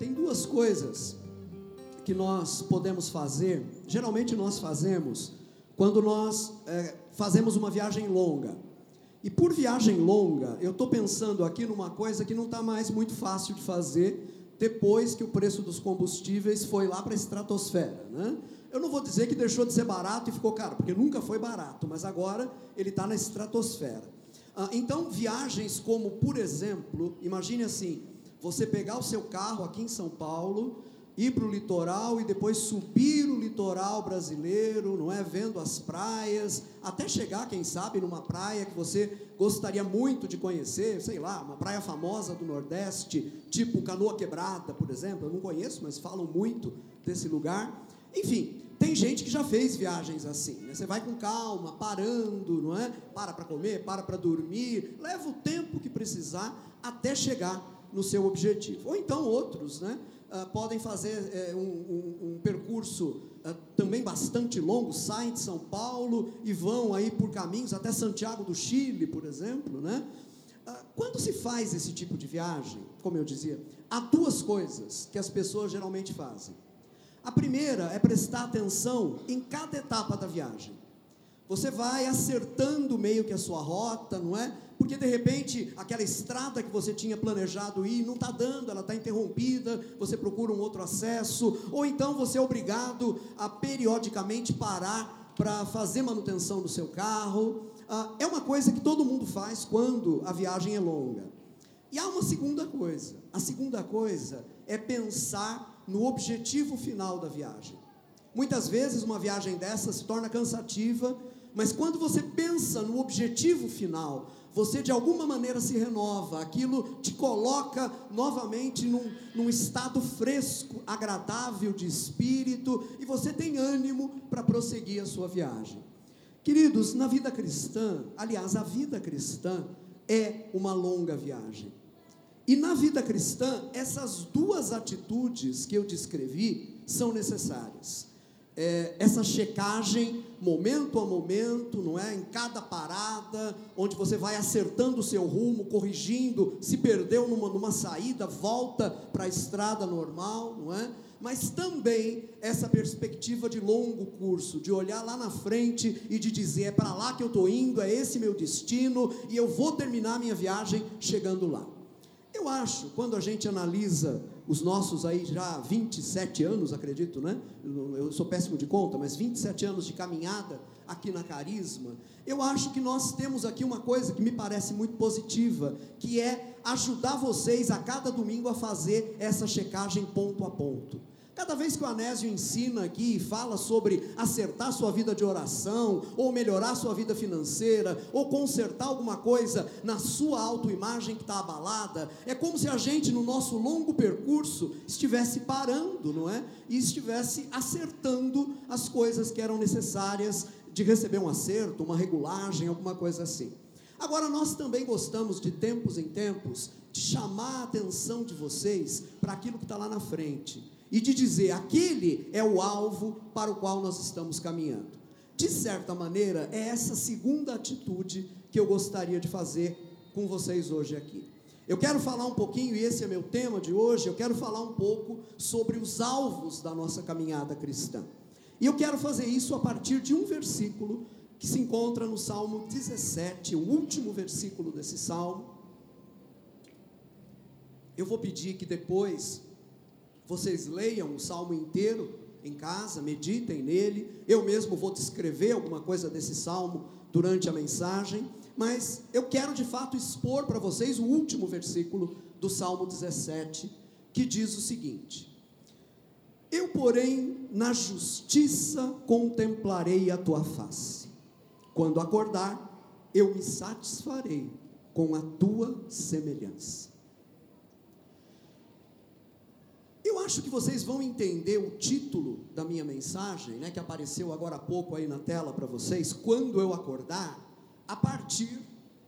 tem duas coisas que nós podemos fazer, geralmente nós fazemos, quando nós é, fazemos uma viagem longa. E por viagem longa, eu estou pensando aqui numa coisa que não está mais muito fácil de fazer depois que o preço dos combustíveis foi lá para a estratosfera. Né? Eu não vou dizer que deixou de ser barato e ficou caro, porque nunca foi barato, mas agora ele está na estratosfera. Ah, então, viagens como, por exemplo, imagine assim: você pegar o seu carro aqui em São Paulo, ir para o litoral e depois subir o litoral brasileiro, não é? Vendo as praias, até chegar, quem sabe, numa praia que você gostaria muito de conhecer, sei lá, uma praia famosa do Nordeste, tipo Canoa Quebrada, por exemplo. Eu não conheço, mas falam muito desse lugar. Enfim, tem gente que já fez viagens assim. Né? Você vai com calma, parando, não é? Para para comer, para para dormir, leva o tempo que precisar até chegar no seu objetivo. Ou então outros, né? uh, podem fazer uh, um, um, um, percurso uh, também bastante longo, saem de São Paulo e vão aí por caminhos até Santiago do Chile, por exemplo, né? quando se faz esse tipo de viagem, como eu dizia, há duas coisas que as pessoas geralmente fazem. A primeira é prestar atenção em cada etapa da viagem. Você vai acertando meio que a sua rota, não é? porque de repente aquela estrada que você tinha planejado ir não está dando, ela está interrompida, você procura um outro acesso, ou então você é obrigado a periodicamente parar para fazer manutenção do seu carro. Ah, é uma coisa que todo mundo faz quando a viagem é longa. E há uma segunda coisa: a segunda coisa é pensar no objetivo final da viagem. Muitas vezes uma viagem dessa se torna cansativa, mas quando você pensa no objetivo final, você de alguma maneira se renova, aquilo te coloca novamente num, num estado fresco, agradável de espírito, e você tem ânimo para prosseguir a sua viagem. Queridos, na vida cristã, aliás, a vida cristã é uma longa viagem. E na vida cristã, essas duas atitudes que eu descrevi são necessárias é, essa checagem momento a momento, não é? Em cada parada, onde você vai acertando o seu rumo, corrigindo, se perdeu numa, numa saída, volta para a estrada normal, não é? Mas também essa perspectiva de longo curso, de olhar lá na frente e de dizer: é para lá que eu estou indo, é esse meu destino e eu vou terminar minha viagem chegando lá. Eu acho, quando a gente analisa os nossos aí já 27 anos, acredito, né? Eu sou péssimo de conta, mas 27 anos de caminhada aqui na Carisma, eu acho que nós temos aqui uma coisa que me parece muito positiva, que é ajudar vocês a cada domingo a fazer essa checagem ponto a ponto. Cada vez que o Anésio ensina aqui e fala sobre acertar sua vida de oração, ou melhorar sua vida financeira, ou consertar alguma coisa na sua autoimagem que está abalada, é como se a gente, no nosso longo percurso, estivesse parando, não é? E estivesse acertando as coisas que eram necessárias de receber um acerto, uma regulagem, alguma coisa assim. Agora, nós também gostamos de tempos em tempos de chamar a atenção de vocês para aquilo que está lá na frente e de dizer aquele é o alvo para o qual nós estamos caminhando. De certa maneira, é essa segunda atitude que eu gostaria de fazer com vocês hoje aqui. Eu quero falar um pouquinho, e esse é meu tema de hoje, eu quero falar um pouco sobre os alvos da nossa caminhada cristã. E eu quero fazer isso a partir de um versículo que se encontra no Salmo 17, o último versículo desse salmo. Eu vou pedir que depois vocês leiam o salmo inteiro em casa, meditem nele. Eu mesmo vou descrever alguma coisa desse salmo durante a mensagem, mas eu quero de fato expor para vocês o último versículo do Salmo 17, que diz o seguinte: Eu, porém, na justiça contemplarei a tua face. Quando acordar, eu me satisfarei com a tua semelhança. Eu acho que vocês vão entender o título da minha mensagem, né, que apareceu agora há pouco aí na tela para vocês, quando eu acordar, a partir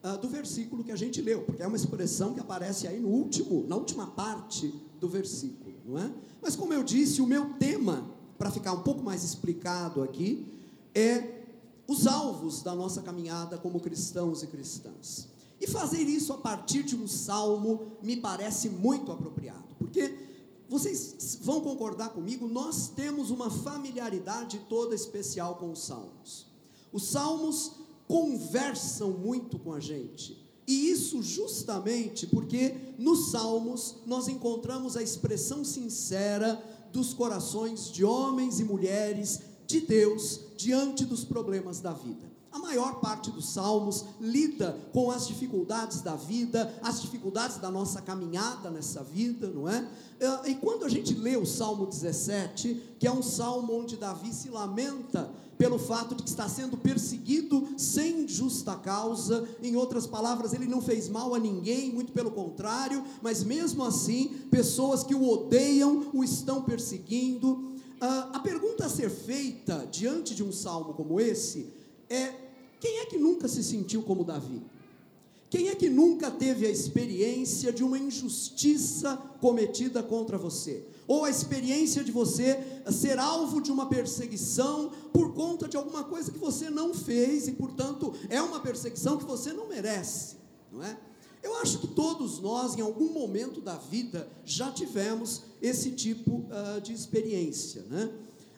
uh, do versículo que a gente leu, porque é uma expressão que aparece aí no último, na última parte do versículo, não é? Mas como eu disse, o meu tema, para ficar um pouco mais explicado aqui, é os alvos da nossa caminhada como cristãos e cristãs. E fazer isso a partir de um salmo me parece muito apropriado, porque vocês vão concordar comigo, nós temos uma familiaridade toda especial com os salmos. Os salmos conversam muito com a gente. E isso justamente porque nos salmos nós encontramos a expressão sincera dos corações de homens e mulheres de Deus diante dos problemas da vida. A maior parte dos salmos lida com as dificuldades da vida, as dificuldades da nossa caminhada nessa vida, não é? é? E quando a gente lê o Salmo 17, que é um salmo onde Davi se lamenta pelo fato de que está sendo perseguido sem justa causa, em outras palavras, ele não fez mal a ninguém, muito pelo contrário, mas mesmo assim, pessoas que o odeiam o estão perseguindo. Ah, a pergunta a ser feita diante de um salmo como esse é: quem é que nunca se sentiu como Davi? Quem é que nunca teve a experiência de uma injustiça cometida contra você? Ou a experiência de você ser alvo de uma perseguição por conta de alguma coisa que você não fez e, portanto, é uma perseguição que você não merece, não é? Eu acho que todos nós, em algum momento da vida, já tivemos esse tipo uh, de experiência, né?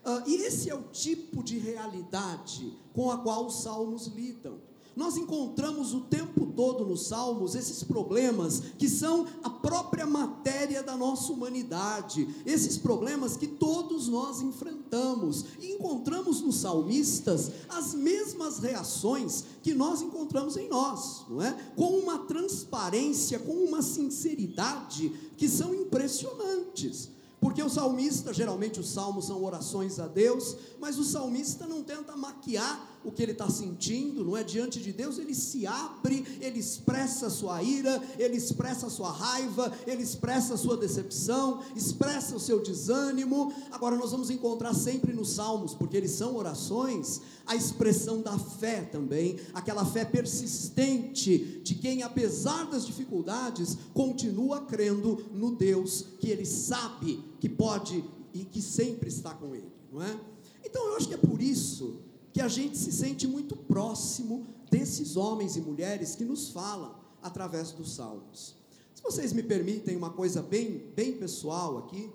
Uh, e esse é o tipo de realidade com a qual os salmos lidam. Nós encontramos o tempo todo nos Salmos esses problemas que são a própria matéria da nossa humanidade, esses problemas que todos nós enfrentamos, e encontramos nos salmistas as mesmas reações que nós encontramos em nós, não é? Com uma transparência, com uma sinceridade que são impressionantes. Porque o salmista, geralmente os salmos são orações a Deus, mas o salmista não tenta maquiar o que ele está sentindo, não é? Diante de Deus, ele se abre, ele expressa a sua ira, ele expressa a sua raiva, ele expressa a sua decepção, expressa o seu desânimo. Agora, nós vamos encontrar sempre nos salmos, porque eles são orações, a expressão da fé também, aquela fé persistente de quem, apesar das dificuldades, continua crendo no Deus que ele sabe que pode e que sempre está com ele, não é? Então, eu acho que é por isso que a gente se sente muito próximo desses homens e mulheres que nos falam através dos salmos. Se vocês me permitem uma coisa bem, bem pessoal aqui,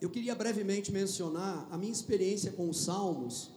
eu queria brevemente mencionar a minha experiência com os salmos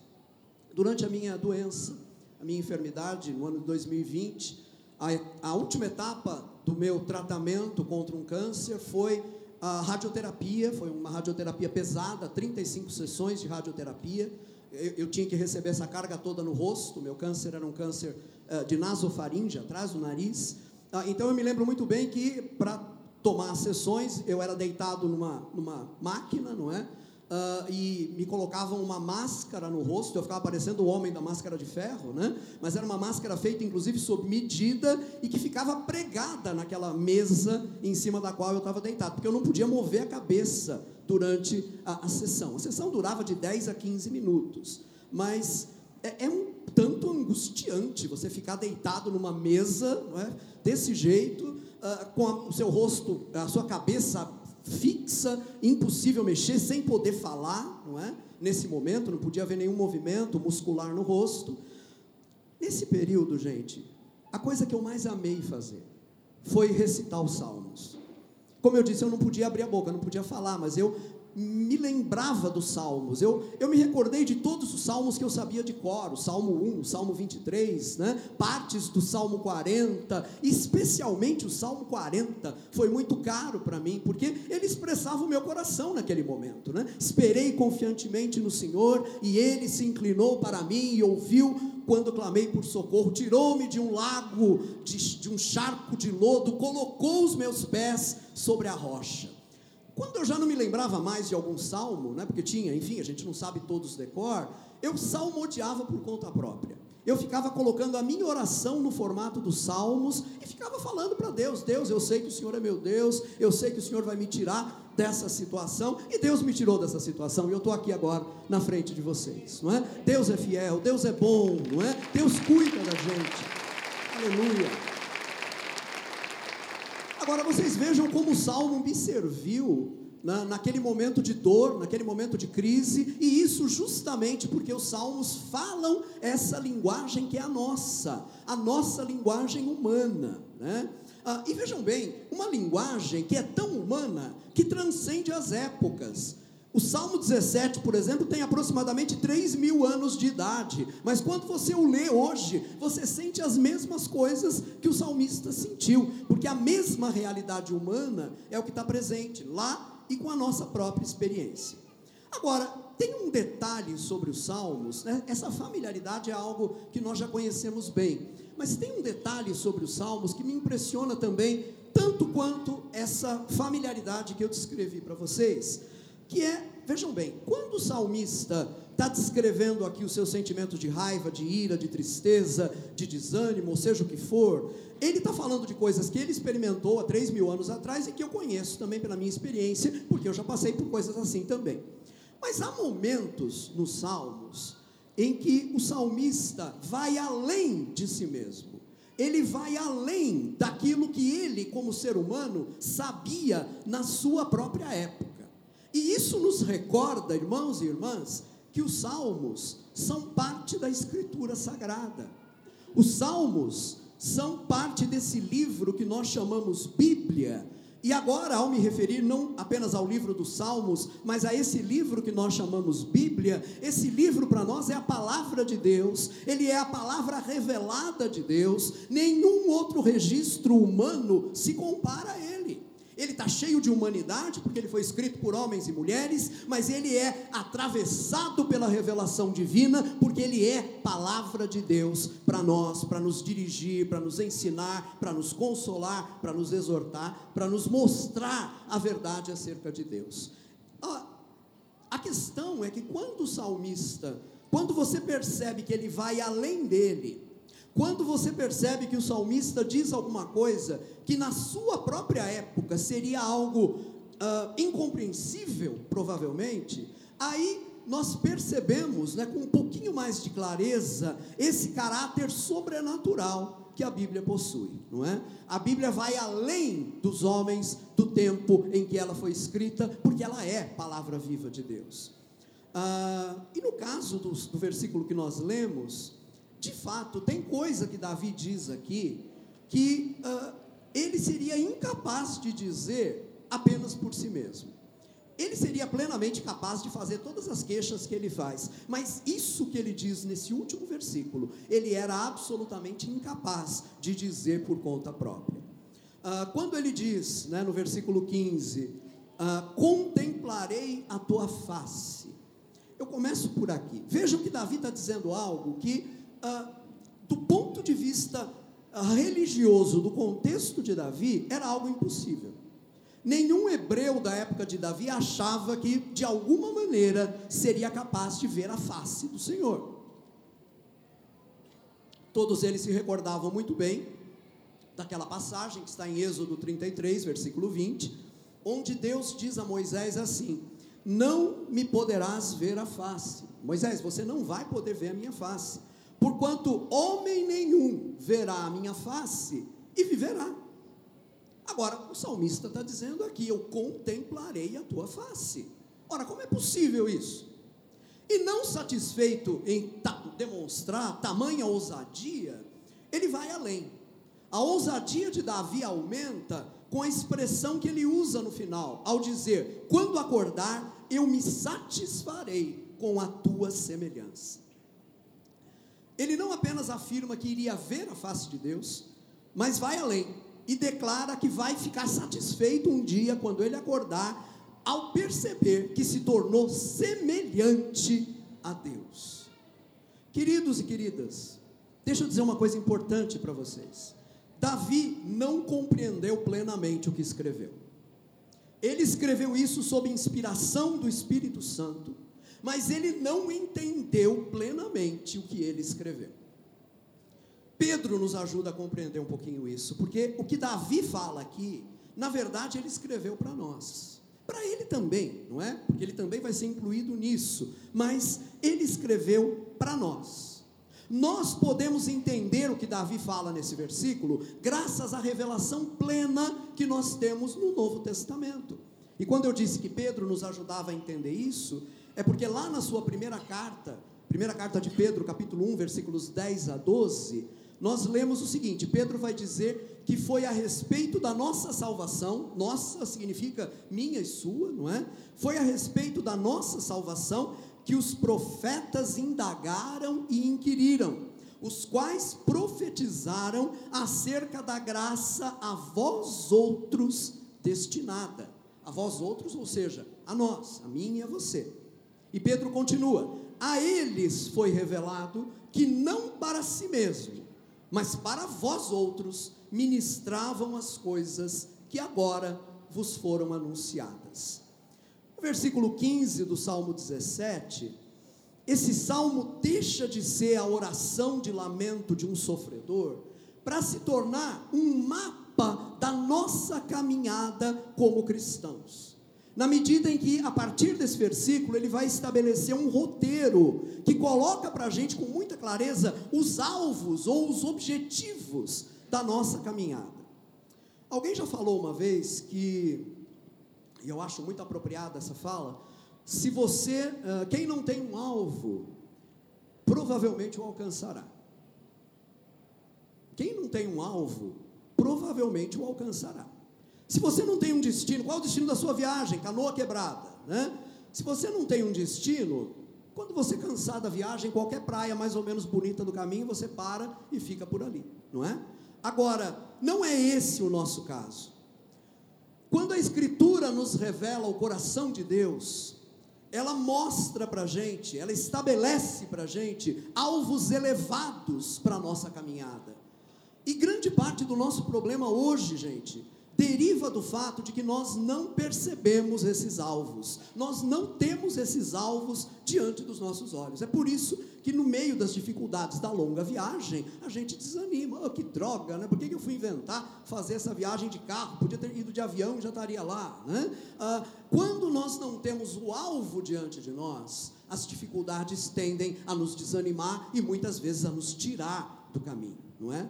durante a minha doença, a minha enfermidade no ano de 2020. A, a última etapa do meu tratamento contra um câncer foi a radioterapia, foi uma radioterapia pesada, 35 sessões de radioterapia. Eu, eu, tinha que receber essa carga toda no rosto, meu câncer era um câncer uh, de nasofaringe, atrás do nariz. Uh, então eu me lembro muito bem que para tomar as sessões, eu era deitado numa, numa máquina, não é? Uh, e me colocavam uma máscara no rosto, eu ficava parecendo o homem da máscara de ferro, né? Mas era uma máscara feita, inclusive, sob medida e que ficava pregada naquela mesa em cima da qual eu estava deitado, porque eu não podia mover a cabeça durante a, a sessão. A sessão durava de 10 a 15 minutos, mas é, é um tanto angustiante você ficar deitado numa mesa, é? desse jeito, uh, com a, o seu rosto, a sua cabeça fixa, impossível mexer, sem poder falar, não é? Nesse momento, não podia haver nenhum movimento muscular no rosto. Nesse período, gente, a coisa que eu mais amei fazer foi recitar os salmos. Como eu disse, eu não podia abrir a boca, não podia falar, mas eu me lembrava dos salmos, eu, eu me recordei de todos os salmos que eu sabia de cor, o Salmo 1, o Salmo 23, né? partes do Salmo 40, especialmente o Salmo 40, foi muito caro para mim, porque ele expressava o meu coração naquele momento. Né? Esperei confiantemente no Senhor, e ele se inclinou para mim e ouviu quando clamei por socorro, tirou-me de um lago, de, de um charco de lodo, colocou os meus pés sobre a rocha. Quando eu já não me lembrava mais de algum salmo, né, porque tinha, enfim, a gente não sabe todos decor, eu salmodiava por conta própria. Eu ficava colocando a minha oração no formato dos salmos e ficava falando para Deus: Deus, eu sei que o Senhor é meu Deus, eu sei que o Senhor vai me tirar dessa situação, e Deus me tirou dessa situação, e eu estou aqui agora na frente de vocês, não é? Deus é fiel, Deus é bom, não é? Deus cuida da gente. Aleluia. Agora vocês vejam como o salmo me serviu na, naquele momento de dor, naquele momento de crise, e isso justamente porque os salmos falam essa linguagem que é a nossa, a nossa linguagem humana. Né? Ah, e vejam bem, uma linguagem que é tão humana que transcende as épocas. O Salmo 17, por exemplo, tem aproximadamente 3 mil anos de idade, mas quando você o lê hoje, você sente as mesmas coisas que o salmista sentiu, porque a mesma realidade humana é o que está presente lá e com a nossa própria experiência. Agora, tem um detalhe sobre os salmos, né? essa familiaridade é algo que nós já conhecemos bem, mas tem um detalhe sobre os salmos que me impressiona também, tanto quanto essa familiaridade que eu descrevi para vocês que é, vejam bem, quando o salmista está descrevendo aqui os seus sentimentos de raiva, de ira, de tristeza, de desânimo, ou seja o que for, ele está falando de coisas que ele experimentou há três mil anos atrás e que eu conheço também pela minha experiência, porque eu já passei por coisas assim também. Mas há momentos nos salmos em que o salmista vai além de si mesmo. Ele vai além daquilo que ele, como ser humano, sabia na sua própria época. E isso nos recorda, irmãos e irmãs, que os salmos são parte da escritura sagrada. Os salmos são parte desse livro que nós chamamos Bíblia. E agora, ao me referir não apenas ao livro dos Salmos, mas a esse livro que nós chamamos Bíblia, esse livro para nós é a palavra de Deus, ele é a palavra revelada de Deus, nenhum outro registro humano se compara a ele. Ele está cheio de humanidade, porque ele foi escrito por homens e mulheres, mas ele é atravessado pela revelação divina, porque ele é palavra de Deus para nós, para nos dirigir, para nos ensinar, para nos consolar, para nos exortar, para nos mostrar a verdade acerca de Deus. A questão é que quando o salmista, quando você percebe que ele vai além dele, quando você percebe que o salmista diz alguma coisa que na sua própria época seria algo uh, incompreensível, provavelmente, aí nós percebemos, né, com um pouquinho mais de clareza, esse caráter sobrenatural que a Bíblia possui, não é? A Bíblia vai além dos homens, do tempo em que ela foi escrita, porque ela é palavra viva de Deus. Ah, e no caso do, do versículo que nós lemos, de fato, tem coisa que Davi diz aqui que uh, ele seria incapaz de dizer apenas por si mesmo. Ele seria plenamente capaz de fazer todas as queixas que ele faz, mas isso que ele diz nesse último versículo, ele era absolutamente incapaz de dizer por conta própria. Uh, quando ele diz, né, no versículo 15, uh, ah, contemplarei a tua face. Eu começo por aqui. Vejam que Davi está dizendo algo que ah, do ponto de vista ah, religioso, do contexto de Davi, era algo impossível. Nenhum hebreu da época de Davi achava que, de alguma maneira, seria capaz de ver a face do Senhor. Todos eles se recordavam muito bem daquela passagem que está em Êxodo 33, versículo 20, onde Deus diz a Moisés assim: Não me poderás ver a face. Moisés, você não vai poder ver a minha face porquanto homem nenhum verá a minha face e viverá. Agora, o salmista está dizendo aqui: Eu contemplarei a tua face. Ora, como é possível isso? E não satisfeito em ta demonstrar tamanha ousadia, ele vai além. A ousadia de Davi aumenta com a expressão que ele usa no final, ao dizer: Quando acordar, eu me satisfarei com a tua semelhança. Ele não apenas afirma que iria ver a face de Deus, mas vai além e declara que vai ficar satisfeito um dia quando ele acordar, ao perceber que se tornou semelhante a Deus. Queridos e queridas, deixa eu dizer uma coisa importante para vocês. Davi não compreendeu plenamente o que escreveu. Ele escreveu isso sob inspiração do Espírito Santo mas ele não entendeu plenamente o que ele escreveu. Pedro nos ajuda a compreender um pouquinho isso, porque o que Davi fala aqui, na verdade, ele escreveu para nós. Para ele também, não é? Porque ele também vai ser incluído nisso, mas ele escreveu para nós. Nós podemos entender o que Davi fala nesse versículo, graças à revelação plena que nós temos no Novo Testamento. E quando eu disse que Pedro nos ajudava a entender isso, é porque lá na sua primeira carta, primeira carta de Pedro, capítulo 1, versículos 10 a 12, nós lemos o seguinte: Pedro vai dizer que foi a respeito da nossa salvação, nossa significa minha e sua, não é? Foi a respeito da nossa salvação que os profetas indagaram e inquiriram, os quais profetizaram acerca da graça a vós outros destinada. A vós outros, ou seja, a nós, a mim e a você. E Pedro continua: A eles foi revelado que não para si mesmo, mas para vós outros ministravam as coisas que agora vos foram anunciadas. No versículo 15 do Salmo 17, esse salmo deixa de ser a oração de lamento de um sofredor para se tornar um mapa da nossa caminhada como cristãos. Na medida em que, a partir desse versículo, ele vai estabelecer um roteiro que coloca para a gente com muita clareza os alvos ou os objetivos da nossa caminhada. Alguém já falou uma vez que, e eu acho muito apropriada essa fala, se você, quem não tem um alvo, provavelmente o alcançará. Quem não tem um alvo, provavelmente o alcançará. Se você não tem um destino, qual é o destino da sua viagem? Canoa quebrada, né? Se você não tem um destino, quando você cansar da viagem, qualquer praia mais ou menos bonita do caminho, você para e fica por ali, não é? Agora, não é esse o nosso caso. Quando a Escritura nos revela o coração de Deus, ela mostra para a gente, ela estabelece para a gente alvos elevados para a nossa caminhada. E grande parte do nosso problema hoje, gente, deriva do fato de que nós não percebemos esses alvos, nós não temos esses alvos diante dos nossos olhos. É por isso que, no meio das dificuldades da longa viagem, a gente desanima. Oh, que droga, né? Por que eu fui inventar fazer essa viagem de carro? Podia ter ido de avião e já estaria lá. Né? Ah, quando nós não temos o alvo diante de nós, as dificuldades tendem a nos desanimar e muitas vezes a nos tirar do caminho, não é?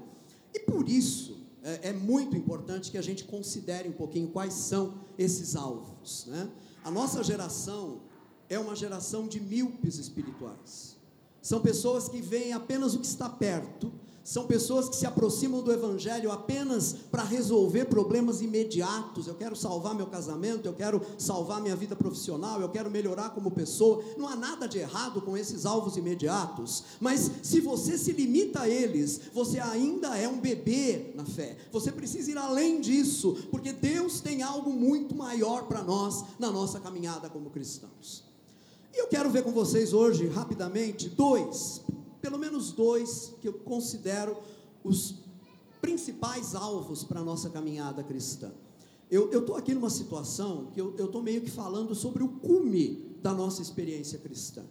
E por isso, é, é, muito importante que a gente considere um pouquinho quais são esses alvos. Né? A nossa geração é uma geração de míopes espirituais. São pessoas que veem apenas o que está perto são pessoas que se aproximam do Evangelho apenas para resolver problemas imediatos. Eu quero salvar meu casamento, eu quero salvar minha vida profissional, eu quero melhorar como pessoa. Não há nada de errado com esses alvos imediatos, mas se você se limita a eles, você ainda é um bebê na fé. Você precisa ir além disso, porque Deus tem algo muito maior para nós na nossa caminhada como cristãos. E eu quero ver com vocês hoje, rapidamente, dois pelo menos dois que eu considero os principais alvos para a nossa caminhada cristã. Eu estou aqui numa situação que eu estou meio que falando sobre o cume da nossa experiência cristã.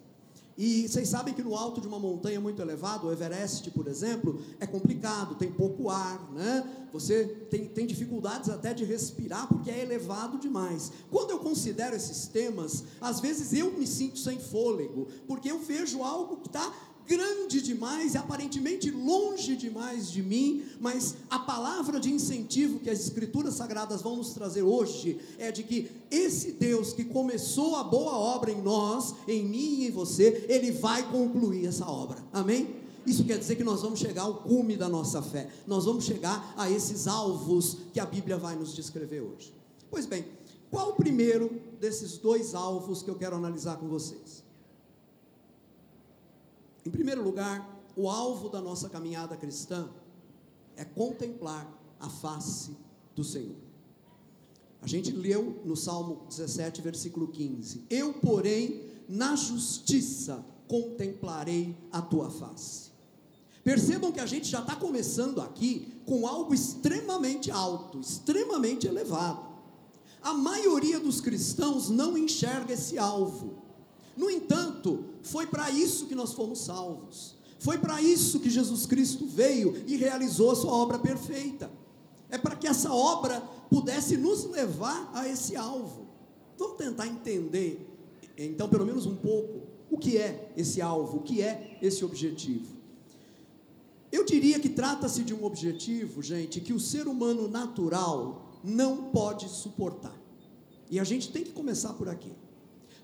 E vocês sabem que no alto de uma montanha muito elevada, o Everest, por exemplo, é complicado, tem pouco ar, né? Você tem, tem dificuldades até de respirar porque é elevado demais. Quando eu considero esses temas, às vezes eu me sinto sem fôlego, porque eu vejo algo que está grande demais aparentemente longe demais de mim, mas a palavra de incentivo que as Escrituras Sagradas vão nos trazer hoje é de que esse Deus que começou a boa obra em nós, em mim e em você, ele vai concluir essa obra. Amém? Isso quer dizer que nós vamos chegar ao cume da nossa fé, nós vamos chegar a esses alvos que a Bíblia vai nos descrever hoje. Pois bem, qual o primeiro desses dois alvos que eu quero analisar com vocês? Em primeiro lugar, o alvo da nossa caminhada cristã é contemplar a face do Senhor. A gente leu no Salmo 17, versículo 15: Eu, porém, na justiça contemplarei a tua face. Percebam que a gente já está começando aqui com algo extremamente alto, extremamente elevado. A maioria dos cristãos não enxerga esse alvo. No entanto, foi para isso que nós fomos salvos. Foi para isso que Jesus Cristo veio e realizou a sua obra perfeita. É para que essa obra pudesse nos levar a esse alvo. Vamos tentar entender, então, pelo menos um pouco, o que é esse alvo, o que é esse objetivo. Eu diria que trata-se de um objetivo, gente, que o ser humano natural não pode suportar. E a gente tem que começar por aqui.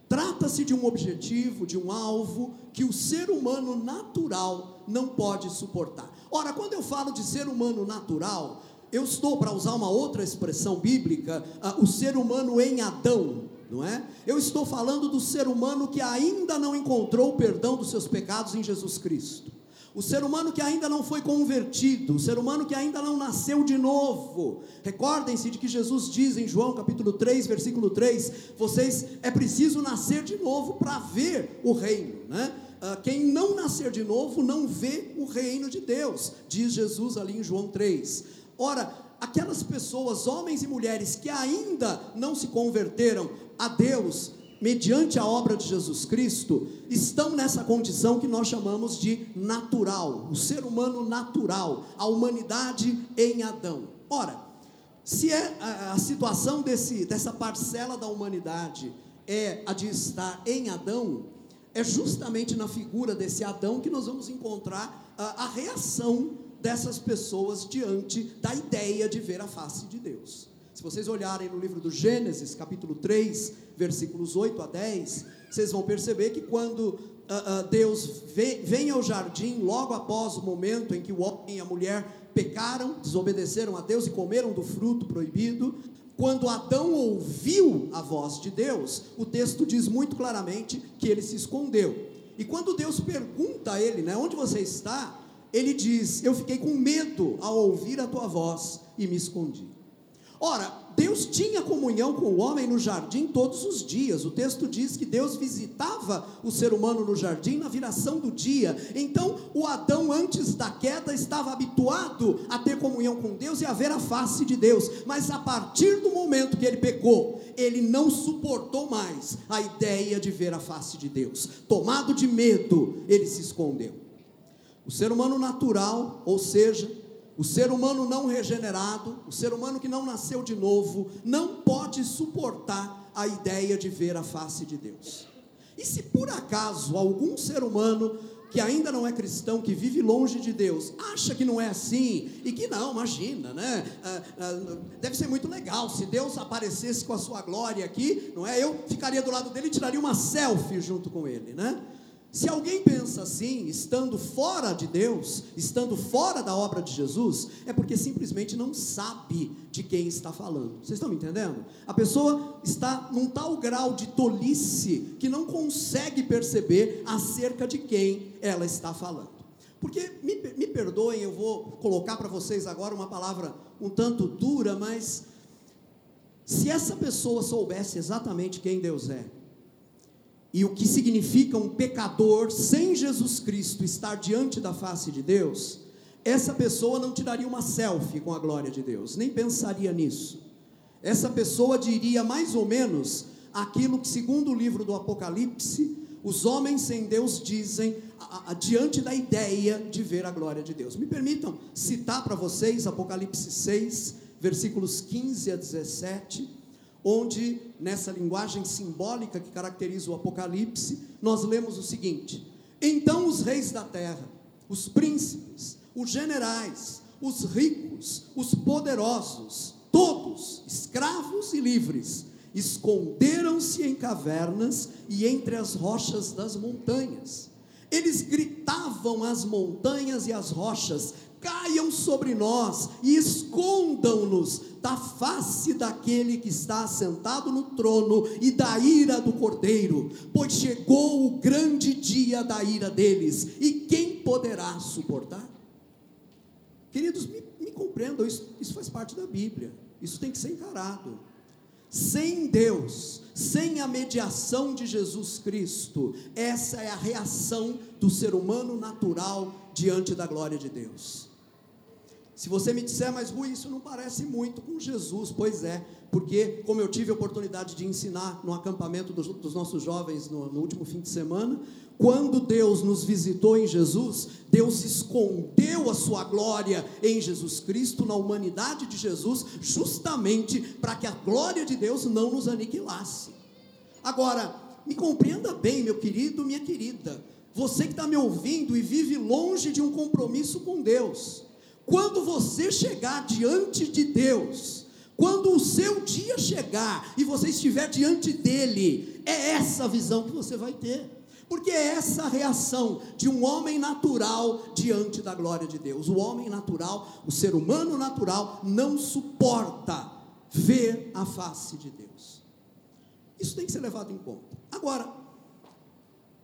Trata-se de um objetivo, de um alvo que o ser humano natural não pode suportar. Ora, quando eu falo de ser humano natural, eu estou, para usar uma outra expressão bíblica, uh, o ser humano em Adão, não é? Eu estou falando do ser humano que ainda não encontrou o perdão dos seus pecados em Jesus Cristo. O ser humano que ainda não foi convertido, o ser humano que ainda não nasceu de novo. Recordem-se de que Jesus diz em João capítulo 3, versículo 3: vocês é preciso nascer de novo para ver o reino, né? Ah, quem não nascer de novo não vê o reino de Deus, diz Jesus ali em João 3. Ora, aquelas pessoas, homens e mulheres que ainda não se converteram a Deus, mediante a obra de Jesus Cristo, estão nessa condição que nós chamamos de natural, o ser humano natural, a humanidade em Adão. Ora, se é a, a situação desse, dessa parcela da humanidade é a de estar em Adão, é justamente na figura desse Adão que nós vamos encontrar a, a reação dessas pessoas diante da ideia de ver a face de Deus. Se vocês olharem no livro do Gênesis, capítulo 3, versículos 8 a 10, vocês vão perceber que quando uh, uh, Deus vem, vem ao jardim, logo após o momento em que o homem e a mulher pecaram, desobedeceram a Deus e comeram do fruto proibido, quando Adão ouviu a voz de Deus, o texto diz muito claramente que ele se escondeu. E quando Deus pergunta a ele, né, onde você está? Ele diz: Eu fiquei com medo ao ouvir a tua voz e me escondi. Ora, Deus tinha comunhão com o homem no jardim todos os dias. O texto diz que Deus visitava o ser humano no jardim na viração do dia. Então, o Adão, antes da queda, estava habituado a ter comunhão com Deus e a ver a face de Deus. Mas a partir do momento que ele pecou, ele não suportou mais a ideia de ver a face de Deus. Tomado de medo, ele se escondeu. O ser humano natural, ou seja, o ser humano não regenerado, o ser humano que não nasceu de novo, não pode suportar a ideia de ver a face de Deus. E se por acaso algum ser humano que ainda não é cristão, que vive longe de Deus, acha que não é assim, e que não, imagina, né? Ah, ah, deve ser muito legal se Deus aparecesse com a sua glória aqui, não é? Eu ficaria do lado dele e tiraria uma selfie junto com ele, né? Se alguém pensa assim, estando fora de Deus, estando fora da obra de Jesus, é porque simplesmente não sabe de quem está falando. Vocês estão me entendendo? A pessoa está num tal grau de tolice que não consegue perceber acerca de quem ela está falando. Porque, me, me perdoem, eu vou colocar para vocês agora uma palavra um tanto dura, mas se essa pessoa soubesse exatamente quem Deus é, e o que significa um pecador sem Jesus Cristo estar diante da face de Deus, essa pessoa não tiraria uma selfie com a glória de Deus, nem pensaria nisso. Essa pessoa diria mais ou menos aquilo que, segundo o livro do Apocalipse, os homens sem Deus dizem diante da ideia de ver a glória de Deus. Me permitam citar para vocês Apocalipse 6, versículos 15 a 17 onde, nessa linguagem simbólica que caracteriza o Apocalipse, nós lemos o seguinte: Então os reis da terra, os príncipes, os generais, os ricos, os poderosos, todos, escravos e livres, esconderam-se em cavernas e entre as rochas das montanhas. Eles gritavam às montanhas e às rochas: caiam sobre nós e escondam-nos da face daquele que está sentado no trono e da ira do cordeiro, pois chegou o grande dia da ira deles, e quem poderá suportar? Queridos, me, me compreendam, isso, isso faz parte da Bíblia, isso tem que ser encarado. Sem Deus, sem a mediação de Jesus Cristo, essa é a reação do ser humano natural diante da glória de Deus. Se você me disser, mas Rui, isso não parece muito com Jesus, pois é, porque, como eu tive a oportunidade de ensinar no acampamento dos, dos nossos jovens no, no último fim de semana, quando Deus nos visitou em Jesus, Deus escondeu a sua glória em Jesus Cristo, na humanidade de Jesus, justamente para que a glória de Deus não nos aniquilasse. Agora, me compreenda bem, meu querido, minha querida, você que está me ouvindo e vive longe de um compromisso com Deus, quando você chegar diante de Deus, quando o seu dia chegar e você estiver diante dele, É essa visão que você vai ter. Porque é essa a reação de um homem natural diante da glória de Deus. O homem natural, o ser humano natural, não suporta ver a face de Deus. Isso tem que ser levado em conta. Agora,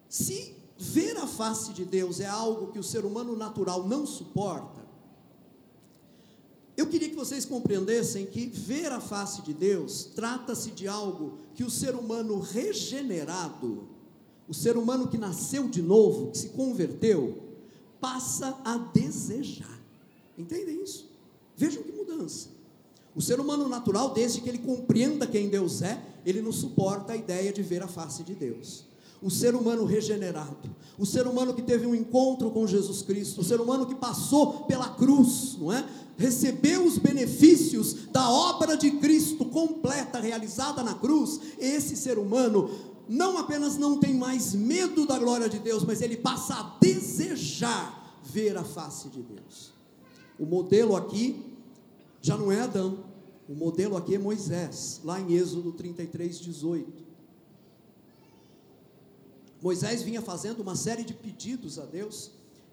se ver a face de Deus é algo que o ser humano natural não suporta, eu queria que vocês compreendessem que ver a face de Deus trata-se de algo que o ser humano regenerado o ser humano que nasceu de novo, que se converteu, passa a desejar. Entendem isso? Vejam que mudança. O ser humano natural, desde que ele compreenda quem Deus é, ele não suporta a ideia de ver a face de Deus. O ser humano regenerado, o ser humano que teve um encontro com Jesus Cristo, o ser humano que passou pela cruz, não é? Recebeu os benefícios da obra de Cristo completa, realizada na cruz, esse ser humano não apenas não tem mais medo da glória de Deus, mas ele passa a desejar ver a face de Deus. O modelo aqui já não é Adão, o modelo aqui é Moisés, lá em Êxodo 33, 18. Moisés vinha fazendo uma série de pedidos a Deus,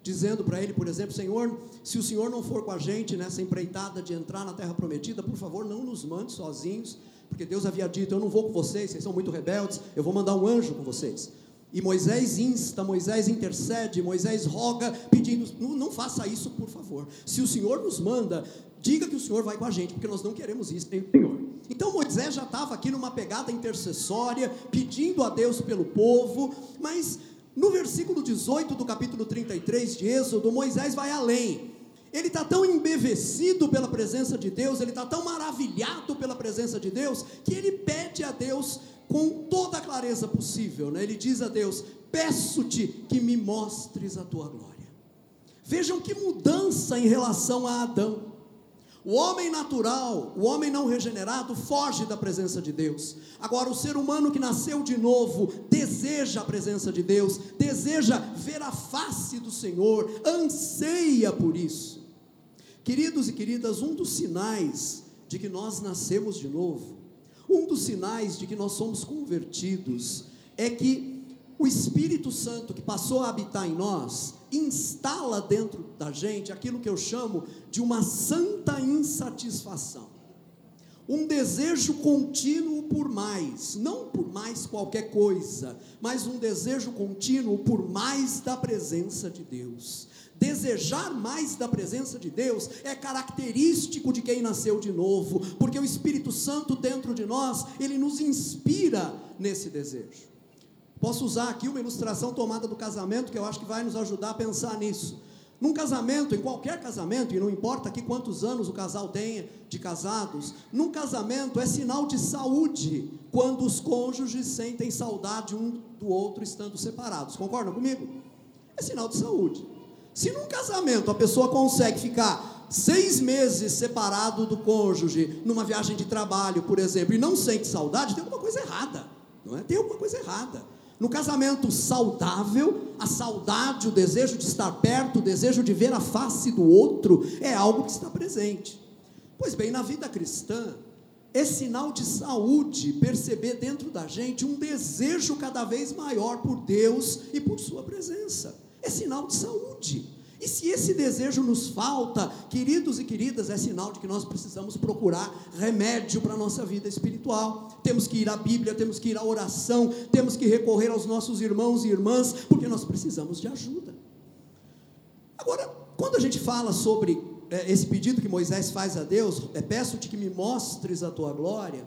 dizendo para ele, por exemplo, Senhor, se o Senhor não for com a gente nessa empreitada de entrar na terra prometida, por favor, não nos mande sozinhos, porque Deus havia dito: Eu não vou com vocês, vocês são muito rebeldes, eu vou mandar um anjo com vocês. E Moisés insta, Moisés intercede, Moisés roga, pedindo: não, não, faça isso, por favor. Se o Senhor nos manda, diga que o Senhor vai com a gente, porque nós não queremos isso, o Senhor. Então Moisés já estava aqui numa pegada intercessória, pedindo a Deus pelo povo, mas no versículo 18 do capítulo 33 de Êxodo, Moisés vai além. Ele está tão embevecido pela presença de Deus, ele está tão maravilhado pela presença de Deus, que ele pede a Deus com toda a clareza possível. Né? Ele diz a Deus: Peço-te que me mostres a tua glória. Vejam que mudança em relação a Adão. O homem natural, o homem não regenerado, foge da presença de Deus. Agora, o ser humano que nasceu de novo, deseja a presença de Deus, deseja ver a face do Senhor, anseia por isso. Queridos e queridas, um dos sinais de que nós nascemos de novo, um dos sinais de que nós somos convertidos, é que o Espírito Santo que passou a habitar em nós, instala dentro da gente aquilo que eu chamo de uma santa insatisfação. Um desejo contínuo por mais, não por mais qualquer coisa, mas um desejo contínuo por mais da presença de Deus. Desejar mais da presença de Deus é característico de quem nasceu de novo, porque o Espírito Santo dentro de nós, ele nos inspira nesse desejo. Posso usar aqui uma ilustração tomada do casamento que eu acho que vai nos ajudar a pensar nisso. Num casamento, em qualquer casamento, e não importa aqui quantos anos o casal tenha de casados, num casamento é sinal de saúde quando os cônjuges sentem saudade um do outro estando separados. Concordam comigo? É sinal de saúde. Se num casamento a pessoa consegue ficar seis meses separado do cônjuge, numa viagem de trabalho, por exemplo, e não sente saudade, tem alguma coisa errada, não é? Tem alguma coisa errada. No casamento saudável, a saudade, o desejo de estar perto, o desejo de ver a face do outro, é algo que está presente. Pois bem, na vida cristã, é sinal de saúde perceber dentro da gente um desejo cada vez maior por Deus e por Sua presença é sinal de saúde. E se esse desejo nos falta, queridos e queridas, é sinal de que nós precisamos procurar remédio para a nossa vida espiritual. Temos que ir à Bíblia, temos que ir à oração, temos que recorrer aos nossos irmãos e irmãs, porque nós precisamos de ajuda. Agora, quando a gente fala sobre é, esse pedido que Moisés faz a Deus, é, peço-te que me mostres a tua glória,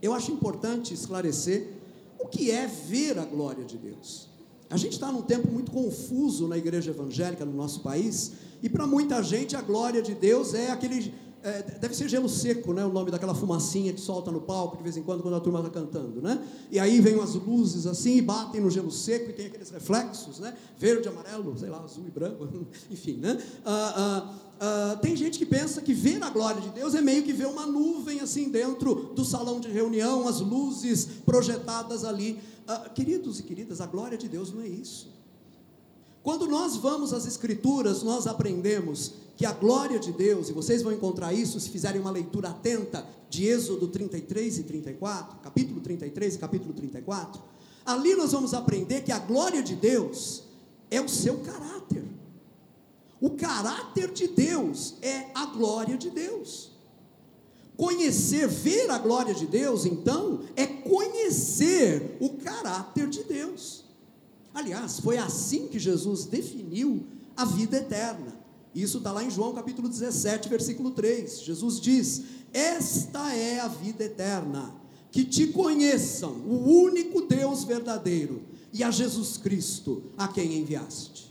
eu acho importante esclarecer o que é ver a glória de Deus. A gente está num tempo muito confuso na igreja evangélica no nosso país, e para muita gente a glória de Deus é aquele. É, deve ser gelo seco, né? O nome daquela fumacinha que solta no palco de vez em quando, quando a turma está cantando, né? E aí vem umas luzes assim e batem no gelo seco e tem aqueles reflexos, né? Verde, amarelo, sei lá, azul e branco, enfim, né? Ah, ah, ah, tem gente que pensa que ver a glória de Deus é meio que ver uma nuvem assim dentro do salão de reunião, as luzes projetadas ali. Ah, queridos e queridas, a glória de Deus não é isso. Quando nós vamos às Escrituras, nós aprendemos que a glória de Deus, e vocês vão encontrar isso se fizerem uma leitura atenta de Êxodo 33 e 34, capítulo 33 e capítulo 34, ali nós vamos aprender que a glória de Deus é o seu caráter. O caráter de Deus é a glória de Deus. Conhecer, ver a glória de Deus, então, é conhecer o caráter de Deus. Aliás, foi assim que Jesus definiu a vida eterna. Isso está lá em João capítulo 17, versículo 3. Jesus diz: Esta é a vida eterna, que te conheçam, o único Deus verdadeiro, e a Jesus Cristo, a quem enviaste.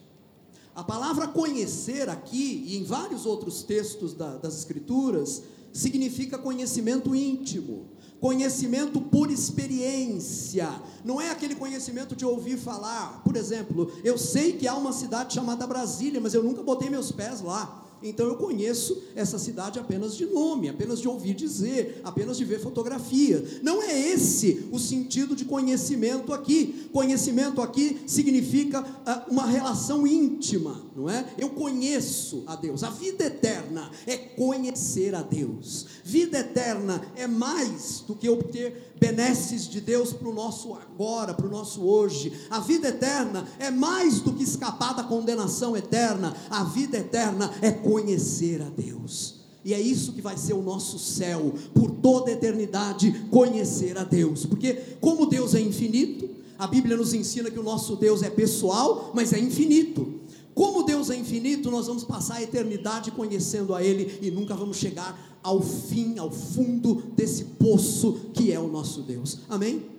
A palavra conhecer aqui, e em vários outros textos da, das Escrituras, significa conhecimento íntimo, conhecimento por experiência, não é aquele conhecimento de ouvir falar. Por exemplo, eu sei que há uma cidade chamada Brasília, mas eu nunca botei meus pés lá. Então eu conheço essa cidade apenas de nome, apenas de ouvir dizer, apenas de ver fotografia. Não é esse o sentido de conhecimento aqui. Conhecimento aqui significa uh, uma relação íntima, não é? Eu conheço a Deus. A vida eterna é conhecer a Deus. Vida eterna é mais do que obter benesses de Deus para o nosso agora, para o nosso hoje. A vida eterna é mais do que escapar da condenação eterna. A vida eterna é conhecer a Deus. E é isso que vai ser o nosso céu, por toda a eternidade, conhecer a Deus. Porque, como Deus é infinito, a Bíblia nos ensina que o nosso Deus é pessoal, mas é infinito. Como Deus é infinito, nós vamos passar a eternidade conhecendo a Ele e nunca vamos chegar ao fim, ao fundo desse poço que é o nosso Deus. Amém?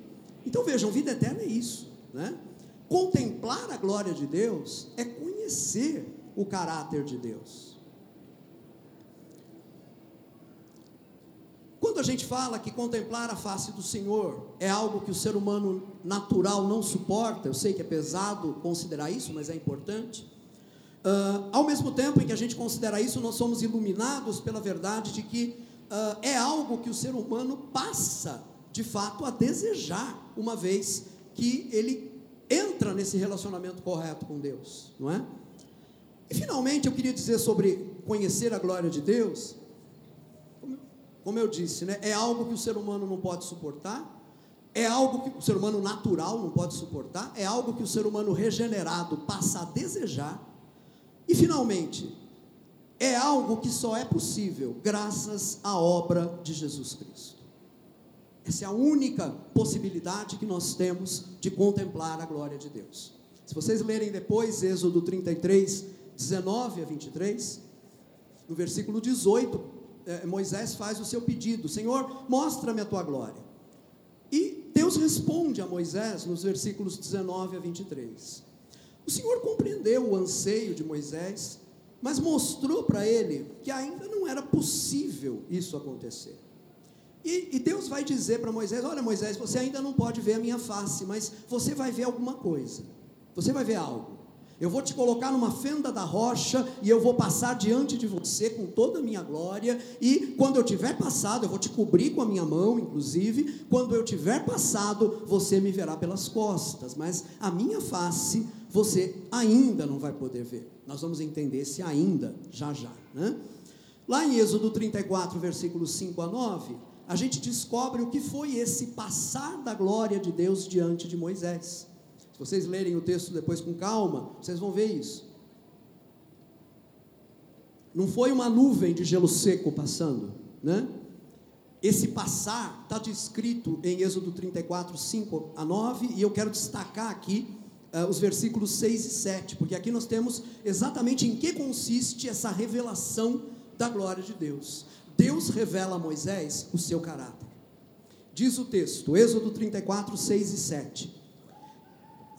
Então vejam, vida eterna é isso, né? Contemplar a glória de Deus é conhecer o caráter de Deus. Quando a gente fala que contemplar a face do Senhor é algo que o ser humano natural não suporta, eu sei que é pesado considerar isso, mas é importante. Uh, ao mesmo tempo em que a gente considera isso, nós somos iluminados pela verdade de que uh, é algo que o ser humano passa, de fato, a desejar, uma vez que ele entra nesse relacionamento correto com Deus, não é? E finalmente eu queria dizer sobre conhecer a glória de Deus, como, eu disse, né, é algo que o ser humano não pode suportar, é algo que o ser humano natural não pode suportar, é algo que o ser humano regenerado passa a desejar, e finalmente, é algo que só é possível graças à obra de Jesus Cristo. Essa é a única possibilidade que nós temos de contemplar a glória de Deus. Se vocês lerem depois Êxodo 33, 19 a 23, no versículo 18, eh, Moisés faz o seu pedido: Senhor, mostra-me a tua glória. E Deus responde a Moisés nos versículos 19 a 23. O Senhor compreendeu o anseio de Moisés, mas mostrou para ele que ainda não era possível isso acontecer. E, e Deus vai dizer para Moisés: Olha, Moisés, você ainda não pode ver a minha face, mas você vai ver alguma coisa, você vai ver algo. Eu vou te colocar numa fenda da rocha e eu vou passar diante de você com toda a minha glória. E quando eu tiver passado, eu vou te cobrir com a minha mão, inclusive. Quando eu tiver passado, você me verá pelas costas, mas a minha face você ainda não vai poder ver. Nós vamos entender esse ainda já já, né? Lá em Êxodo 34, versículos 5 a 9, a gente descobre o que foi esse passar da glória de Deus diante de Moisés vocês lerem o texto depois com calma, vocês vão ver isso. Não foi uma nuvem de gelo seco passando, né? Esse passar está descrito em Êxodo 34, 5 a 9, e eu quero destacar aqui uh, os versículos 6 e 7, porque aqui nós temos exatamente em que consiste essa revelação da glória de Deus. Deus revela a Moisés o seu caráter. Diz o texto, Êxodo 34, 6 e 7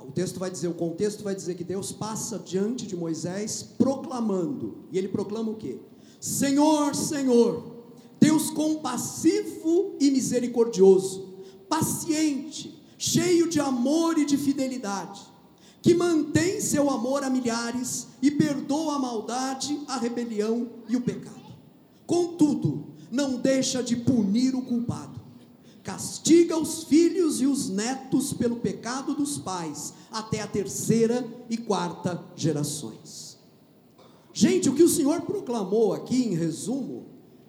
o texto vai dizer, o contexto vai dizer que Deus passa diante de Moisés proclamando. E ele proclama o quê? Senhor, Senhor, Deus compassivo e misericordioso, paciente, cheio de amor e de fidelidade, que mantém seu amor a milhares e perdoa a maldade, a rebelião e o pecado. Contudo, não deixa de punir o culpado castiga os filhos e os netos pelo pecado dos pais, até a terceira e quarta gerações. Gente, o que o Senhor proclamou aqui, em resumo,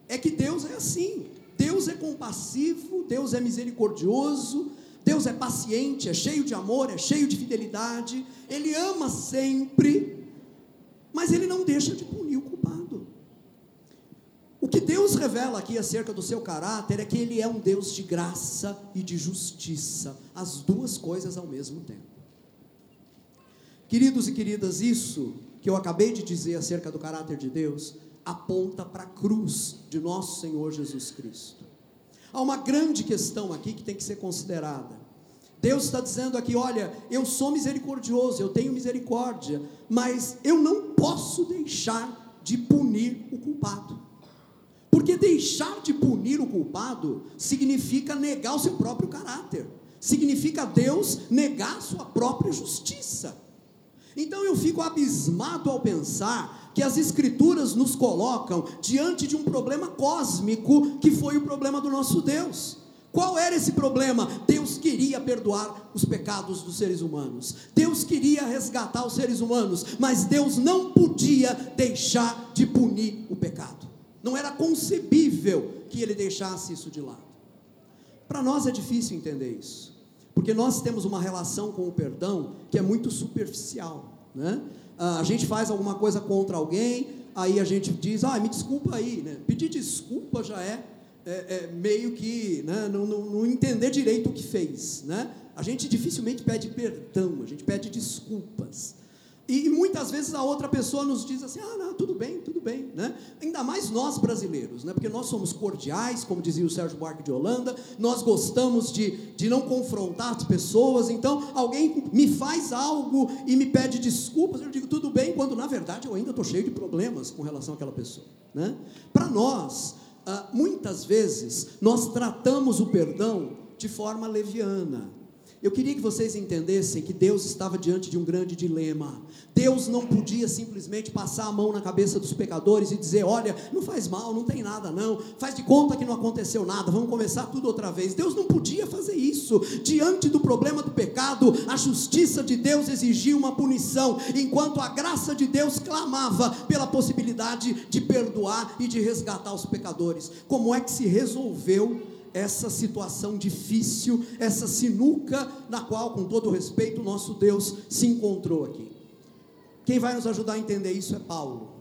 é que Deus é assim. Deus é compassivo, Deus é misericordioso, Deus é paciente, é cheio de amor, é cheio de fidelidade, Ele ama sempre, mas Ele não deixa de punir o culpado. Que Deus revela aqui acerca do seu caráter é que Ele é um Deus de graça e de justiça, as duas coisas ao mesmo tempo. Queridos e queridas, isso que eu acabei de dizer acerca do caráter de Deus aponta para a cruz de nosso Senhor Jesus Cristo. Há uma grande questão aqui que tem que ser considerada. Deus está dizendo aqui: olha, eu sou misericordioso, eu tenho misericórdia, mas eu não posso deixar de punir o culpado. Porque deixar de punir o culpado significa negar o seu próprio caráter, significa Deus negar a sua própria justiça. Então eu fico abismado ao pensar que as Escrituras nos colocam diante de um problema cósmico que foi o problema do nosso Deus. Qual era esse problema? Deus queria perdoar os pecados dos seres humanos, Deus queria resgatar os seres humanos, mas Deus não podia deixar de punir o pecado, não era concebível que ele deixasse isso de lado. Para nós é difícil entender isso, porque nós temos uma relação com o perdão que é muito superficial, né? Ah, a gente faz alguma coisa contra alguém, aí a gente diz, ah, me desculpa aí, né? Pedir desculpa já é, é, é meio que né, não, não, não, entender direito o que fez, né? A gente dificilmente pede perdão, a gente pede desculpas. E, muitas vezes a outra pessoa nos diz assim: ah, não, tudo bem, tudo bem, né? Ainda mais nós brasileiros, né? Porque nós somos cordiais, como dizia o Sérgio Buarque de Holanda, nós gostamos de, de não confrontar as pessoas. Então, alguém me faz algo e me pede desculpas, eu digo tudo bem, quando na verdade eu ainda estou cheio de problemas com relação àquela pessoa, né? Para nós, ah, muitas vezes, nós tratamos o perdão de forma leviana. Eu queria que vocês entendessem que Deus estava diante de um grande dilema. Deus não podia simplesmente passar a mão na cabeça dos pecadores e dizer: olha, não faz mal, não tem nada não, faz de conta que não aconteceu nada, vamos começar tudo outra vez. Deus não podia fazer isso. Diante do problema do pecado, a justiça de Deus exigia uma punição, enquanto a graça de Deus clamava pela possibilidade de perdoar e de resgatar os pecadores. Como é que se resolveu? Essa situação difícil, essa sinuca na qual, com todo respeito, o nosso Deus se encontrou aqui. Quem vai nos ajudar a entender isso é Paulo.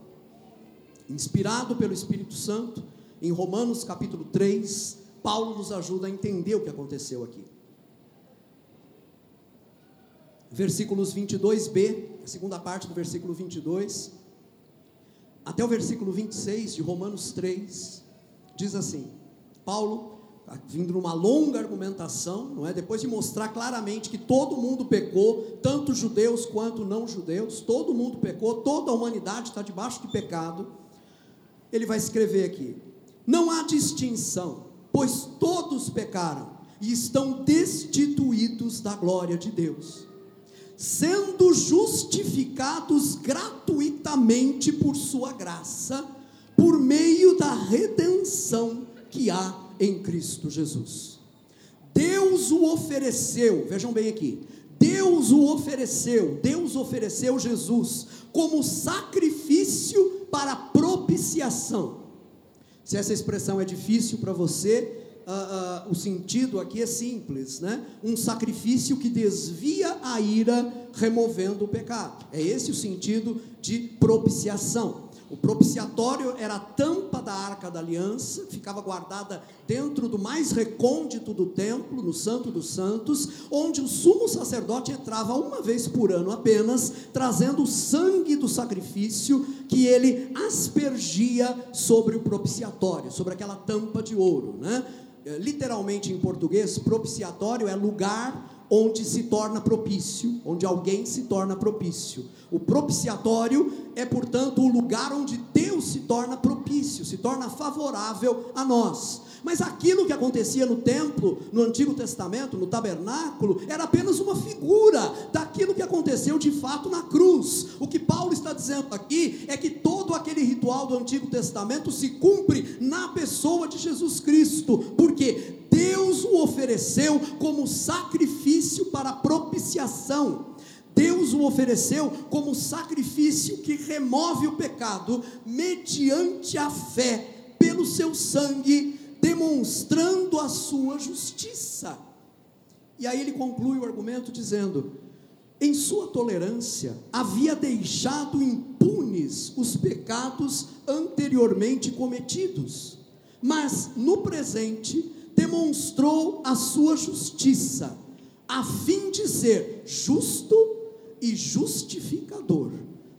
Inspirado pelo Espírito Santo, em Romanos capítulo 3, Paulo nos ajuda a entender o que aconteceu aqui. Versículos 22b, a segunda parte do versículo 22, até o versículo 26 de Romanos 3, diz assim: Paulo vindo numa longa argumentação, não é? Depois de mostrar claramente que todo mundo pecou, tanto judeus quanto não judeus, todo mundo pecou, toda a humanidade está debaixo de pecado. Ele vai escrever aqui: não há distinção, pois todos pecaram e estão destituídos da glória de Deus, sendo justificados gratuitamente por sua graça, por meio da redenção que há em Cristo Jesus. Deus o ofereceu, vejam bem aqui, Deus o ofereceu, Deus ofereceu Jesus como sacrifício para propiciação. Se essa expressão é difícil para você, uh, uh, o sentido aqui é simples, né? Um sacrifício que desvia a ira, removendo o pecado. É esse o sentido de propiciação. O propiciatório era a tampa da arca da aliança, ficava guardada dentro do mais recôndito do templo, no Santo dos Santos, onde o sumo sacerdote entrava uma vez por ano apenas, trazendo o sangue do sacrifício que ele aspergia sobre o propiciatório, sobre aquela tampa de ouro. Né? É, literalmente em português, propiciatório é lugar onde se torna propício, onde alguém se torna propício. O propiciatório é, portanto, o lugar onde Deus se torna propício, se torna favorável a nós. Mas aquilo que acontecia no templo, no Antigo Testamento, no tabernáculo, era apenas uma figura daquilo que aconteceu de fato na cruz. O que Paulo está dizendo aqui é que todo aquele ritual do Antigo Testamento se cumpre na pessoa de Jesus Cristo, porque Deus o ofereceu como sacrifício para propiciação. Deus o ofereceu como sacrifício que remove o pecado mediante a fé pelo seu sangue, demonstrando a sua justiça. E aí ele conclui o argumento dizendo: em sua tolerância, havia deixado impunes os pecados anteriormente cometidos, mas no presente demonstrou a sua justiça, a fim de ser justo e justificador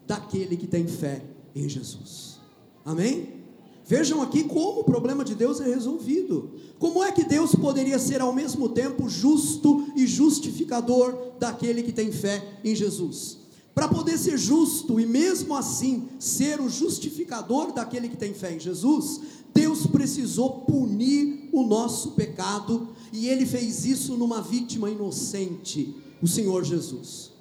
daquele que tem fé em Jesus. Amém? Vejam aqui como o problema de Deus é resolvido. Como é que Deus poderia ser ao mesmo tempo justo e justificador daquele que tem fé em Jesus? Para poder ser justo e mesmo assim ser o justificador daquele que tem fé em Jesus, Deus precisou punir o nosso pecado e ele fez isso numa vítima inocente, o Senhor Jesus.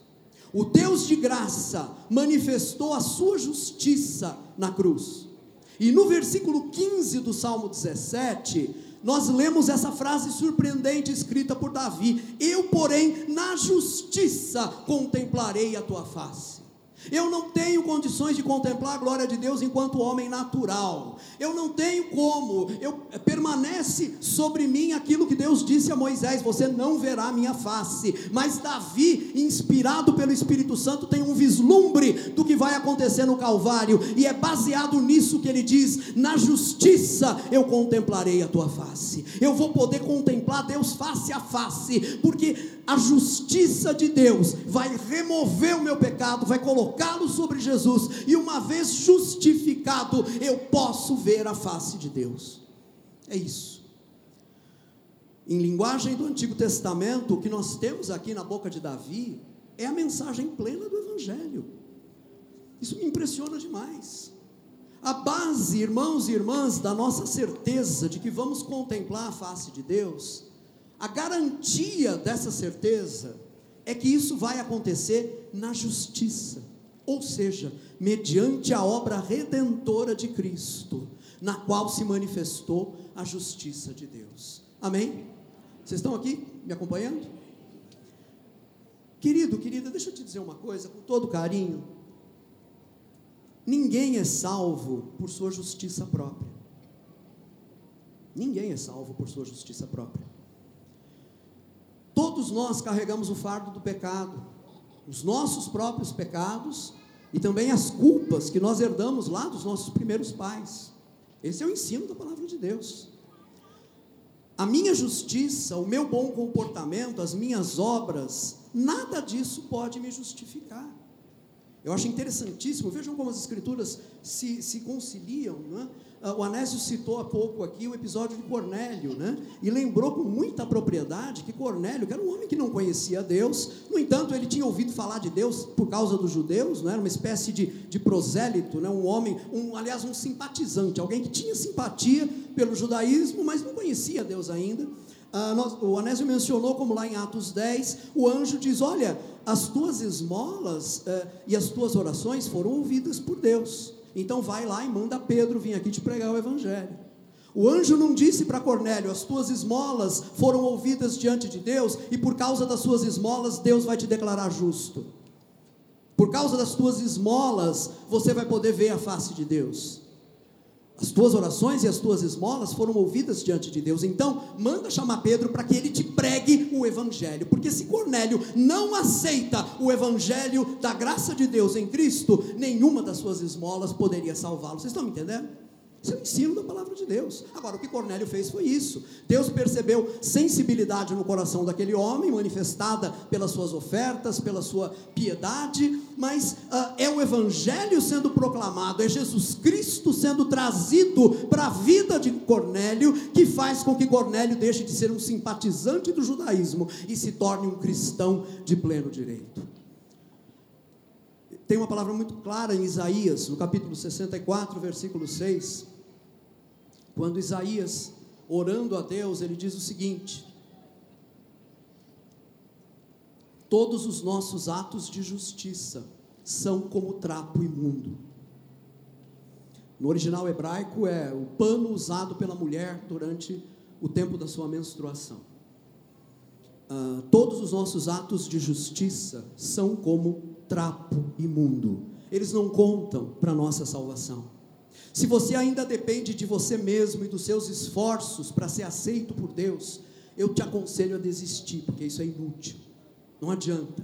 O Deus de graça manifestou a sua justiça na cruz. E no versículo 15 do Salmo 17, nós lemos essa frase surpreendente escrita por Davi: Eu, porém, na justiça contemplarei a tua face. Eu não tenho condições de contemplar a glória de Deus enquanto homem natural. Eu não tenho como. Eu permanece sobre mim aquilo que Deus disse a Moisés: você não verá minha face. Mas Davi, inspirado pelo Espírito Santo, tem um vislumbre do que vai acontecer no Calvário e é baseado nisso que ele diz: na justiça eu contemplarei a tua face. Eu vou poder contemplar Deus face a face, porque a justiça de Deus vai remover o meu pecado, vai colocá-lo sobre Jesus, e uma vez justificado, eu posso ver a face de Deus. É isso. Em linguagem do Antigo Testamento, o que nós temos aqui na boca de Davi é a mensagem plena do Evangelho. Isso me impressiona demais. A base, irmãos e irmãs, da nossa certeza de que vamos contemplar a face de Deus a garantia dessa certeza é que isso vai acontecer na justiça, ou seja, mediante a obra redentora de Cristo, na qual se manifestou a justiça de Deus. Amém? Vocês estão aqui me acompanhando? Querido, querida, deixa eu te dizer uma coisa com todo carinho. Ninguém é salvo por sua justiça própria. Ninguém é salvo por sua justiça própria. Todos nós carregamos o fardo do pecado, os nossos próprios pecados e também as culpas que nós herdamos lá dos nossos primeiros pais. Esse é o ensino da palavra de Deus. A minha justiça, o meu bom comportamento, as minhas obras, nada disso pode me justificar. Eu acho interessantíssimo, vejam como as escrituras se, se conciliam, não é? Ah, o Anésio citou há pouco aqui o episódio de Cornélio, né? E lembrou com muita propriedade que Cornélio, que era um homem que não conhecia Deus, no entanto, ele tinha ouvido falar de Deus por causa dos judeus, não era uma espécie de, de prosélito, né? um homem, um, aliás, um simpatizante, alguém que tinha simpatia pelo judaísmo, mas não conhecia Deus ainda. Ah, nós, o Anésio mencionou, como lá em Atos 10, o anjo diz: Olha, as tuas esmolas eh, e as tuas orações foram ouvidas por Deus. Então vai lá e manda Pedro vir aqui te pregar o evangelho. O anjo não disse para Cornélio: as tuas esmolas foram ouvidas diante de Deus, e por causa das suas esmolas, Deus vai te declarar justo. Por causa das tuas esmolas, você vai poder ver a face de Deus. As tuas orações e as tuas esmolas foram ouvidas diante de Deus. Então, manda chamar Pedro para que ele te pregue o evangelho. Porque se Cornélio não aceita o evangelho da graça de Deus em Cristo, nenhuma das suas esmolas poderia salvá-lo. Vocês estão me entendendo? Isso é o ensino da palavra de Deus. Agora, o que Cornélio fez foi isso. Deus percebeu sensibilidade no coração daquele homem, manifestada pelas suas ofertas, pela sua piedade, mas uh, é o Evangelho sendo proclamado, é Jesus Cristo sendo trazido para a vida de Cornélio, que faz com que Cornélio deixe de ser um simpatizante do judaísmo e se torne um cristão de pleno direito. Tem uma palavra muito clara em Isaías, no capítulo 64, versículo 6 quando Isaías, orando a Deus, ele diz o seguinte: Todos os nossos atos de justiça são como trapo imundo. No original hebraico é o pano usado pela mulher durante o tempo da sua menstruação. uh, todos os nossos atos de justiça são como trapo imundo. Eles não contam para nossa salvação. Se você ainda depende de você mesmo e dos seus esforços para ser aceito por Deus, eu te aconselho a desistir, porque isso é inútil. Não adianta.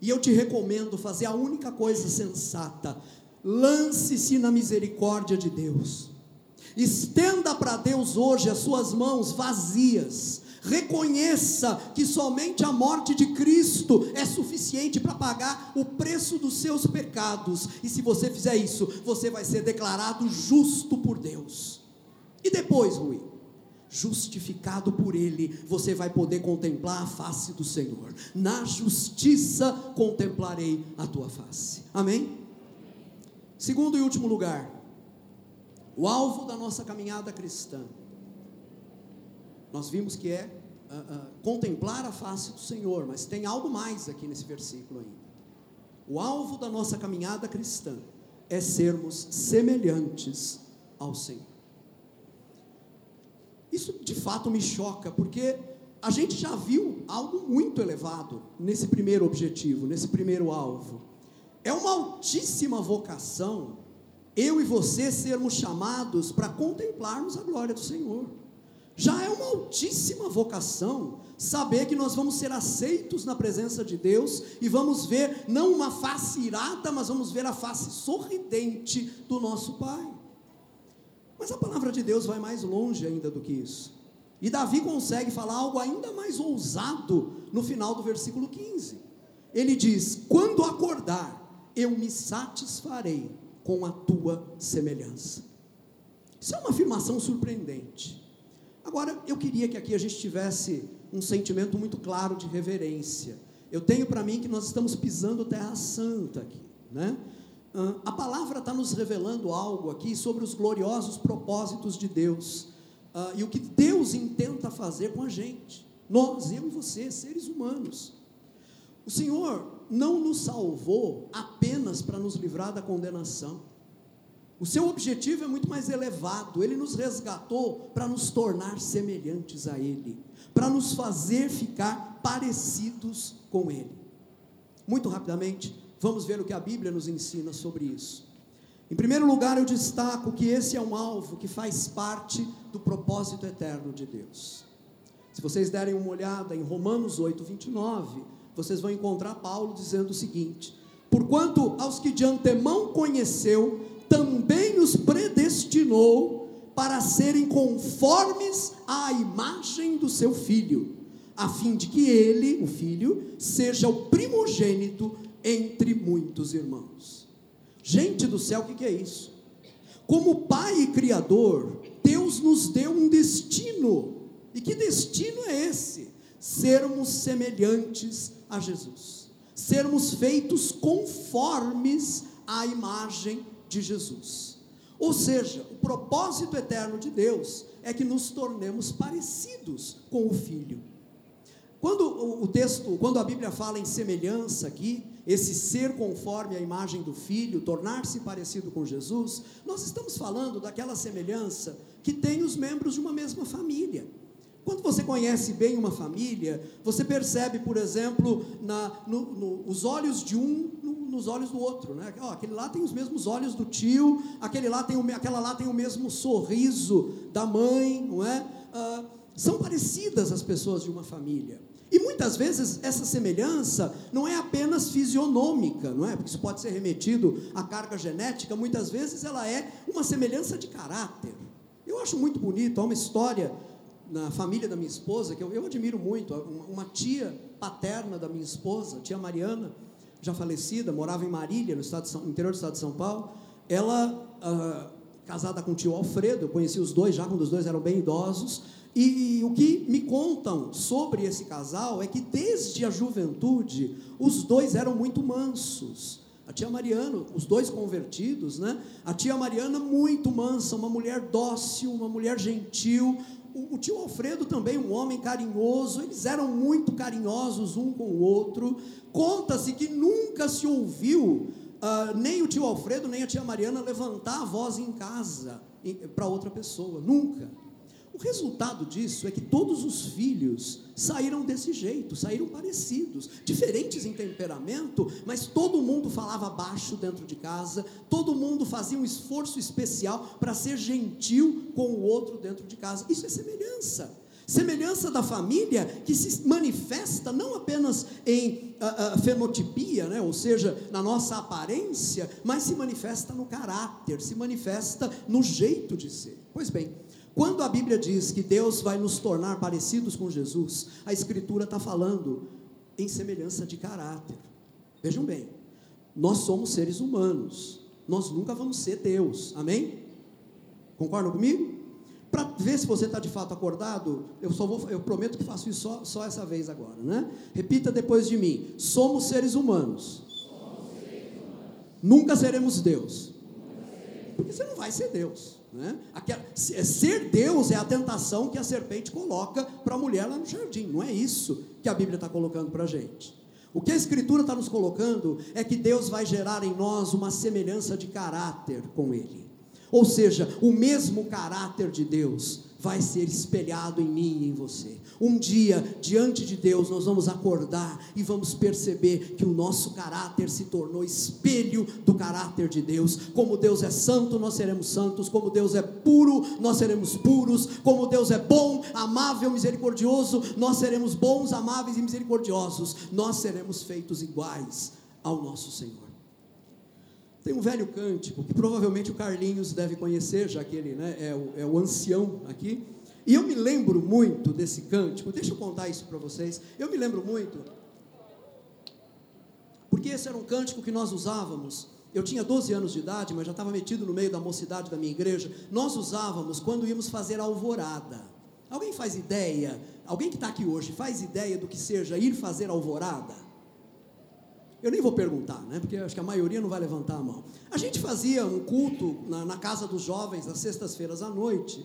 E eu te recomendo fazer a única coisa sensata: lance-se na misericórdia de Deus. Estenda para Deus hoje as suas mãos vazias. Reconheça que somente a morte de Cristo é suficiente para pagar o preço dos seus pecados. E se você fizer isso, você vai ser declarado justo por Deus. E depois, Rui, justificado por Ele, você vai poder contemplar a face do Senhor. Na justiça contemplarei a tua face. Amém? Segundo e último lugar, o alvo da nossa caminhada cristã. Nós vimos que é uh, uh, contemplar a face do Senhor, mas tem algo mais aqui nesse versículo ainda. O alvo da nossa caminhada cristã é sermos semelhantes ao Senhor. Isso de fato me choca, porque a gente já viu algo muito elevado nesse primeiro objetivo, nesse primeiro alvo. É uma altíssima vocação eu e você sermos chamados para contemplarmos a glória do Senhor. Já é uma altíssima vocação saber que nós vamos ser aceitos na presença de Deus e vamos ver não uma face irada, mas vamos ver a face sorridente do nosso Pai. Mas a palavra de Deus vai mais longe ainda do que isso. E Davi consegue falar algo ainda mais ousado no final do versículo 15. Ele diz: Quando acordar, eu me satisfarei com a tua semelhança. Isso é uma afirmação surpreendente. Agora, eu queria que aqui a gente tivesse um sentimento muito claro de reverência. Eu tenho para mim que nós estamos pisando terra santa aqui, né? a palavra está nos revelando algo aqui sobre os gloriosos propósitos de Deus e o que Deus intenta fazer com a gente, nós, eu e você, seres humanos. O Senhor não nos salvou apenas para nos livrar da condenação. O seu objetivo é muito mais elevado. Ele nos resgatou para nos tornar semelhantes a Ele, para nos fazer ficar parecidos com Ele. Muito rapidamente, Vamos ver o que a Bíblia nos ensina sobre isso. Em primeiro lugar, eu destaco que esse é um alvo que faz parte do propósito eterno de Deus. Se vocês derem uma olhada em Romanos 8, 29, vocês vão encontrar Paulo dizendo o seguinte: Porquanto aos que de antemão conheceu, também os predestinou para serem conformes à imagem do seu filho, a fim de que ele, o filho, seja o primogênito entre muitos irmãos. Gente do céu, o que é isso? Como Pai e Criador, Deus nos deu um destino. E que destino é esse? Sermos semelhantes a Jesus, sermos feitos conformes à imagem de Jesus. Ou seja, o propósito eterno de Deus é que nos tornemos parecidos com o Filho. Quando o texto, quando a Bíblia fala em semelhança aqui, esse ser conforme a imagem do Filho, tornar-se parecido com Jesus, nós estamos falando daquela semelhança que tem os membros de uma mesma família. Quando você conhece bem uma família, você percebe, por exemplo, na, no, no, os olhos de um nos olhos do outro. Né? Oh, aquele lá tem os mesmos olhos do tio, aquele lá tem o, aquela lá tem o mesmo sorriso da mãe, não é? Ah, são parecidas as pessoas de uma família. E muitas vezes essa semelhança não é apenas fisionômica, não é? Porque isso pode ser remetido à carga genética, muitas vezes ela é uma semelhança de caráter. Eu acho muito bonito, há uma história na família da minha esposa que eu, eu admiro muito, uma, uma tia paterna da minha esposa, tia Mariana, já falecida, morava em Marília, no, estado São, interior do estado de São Paulo. Ela, ah, casada com o tio Alfredo, eu conheci os dois já quando os dois eram bem idosos, e, o que me contam sobre esse casal é que desde a juventude os dois eram muito mansos. A tia Mariana, os dois convertidos, né? A tia Mariana muito mansa, uma mulher dócil, uma mulher gentil. O, o tio Alfredo também, um homem carinhoso. Eles eram muito carinhosos um com o outro. Conta-se que nunca se ouviu uh, nem o tio Alfredo nem a tia Mariana levantar a voz em casa para outra pessoa. Nunca. O resultado disso é que todos os filhos saíram desse jeito, saíram parecidos, diferentes em temperamento, mas todo mundo falava baixo dentro de casa, todo mundo fazia um esforço especial para ser gentil com o outro dentro de casa. Isso é semelhança. Semelhança da família que se manifesta não apenas em uh, uh, fenotipia, né? ou seja, na nossa aparência, mas se manifesta no caráter, se manifesta no jeito de ser. Pois bem, quando a Bíblia diz que Deus vai nos tornar parecidos com Jesus, a Escritura está falando em semelhança de caráter. Vejam bem, nós somos seres humanos, nós nunca vamos ser Deus, amém? Concordam comigo? Para ver se você está de fato acordado, eu só vou, eu prometo que faço isso só, só essa vez agora, né? Repita depois de mim: somos seres humanos. Somos seres humanos. Nunca seremos Deus. Porque você não vai ser Deus. Né? Aquela, é, ser Deus é a tentação que a serpente coloca para a mulher lá no jardim, não é isso que a Bíblia está colocando para a gente. O que a Escritura está nos colocando é que Deus vai gerar em nós uma semelhança de caráter com Ele. Ou seja, o mesmo caráter de Deus vai ser espelhado em mim e em você. Um dia, diante de Deus, nós vamos acordar e vamos perceber que o nosso caráter se tornou espelho do caráter de Deus. Como Deus é santo, nós seremos santos. Como Deus é puro, nós seremos puros. Como Deus é bom, amável, misericordioso, nós seremos bons, amáveis e misericordiosos. Nós seremos feitos iguais ao nosso Senhor. Tem um velho cântico que provavelmente o Carlinhos deve conhecer, já que ele né, é, o, é o ancião aqui. E eu me lembro muito desse cântico, deixa eu contar isso para vocês. Eu me lembro muito, porque esse era um cântico que nós usávamos. Eu tinha 12 anos de idade, mas já estava metido no meio da mocidade da minha igreja. Nós usávamos quando íamos fazer alvorada. Alguém faz ideia? Alguém que está aqui hoje faz ideia do que seja ir fazer alvorada? Eu nem vou perguntar, né? Porque acho que a maioria não vai levantar a mão. A gente fazia um culto na, na casa dos jovens às sextas-feiras à noite.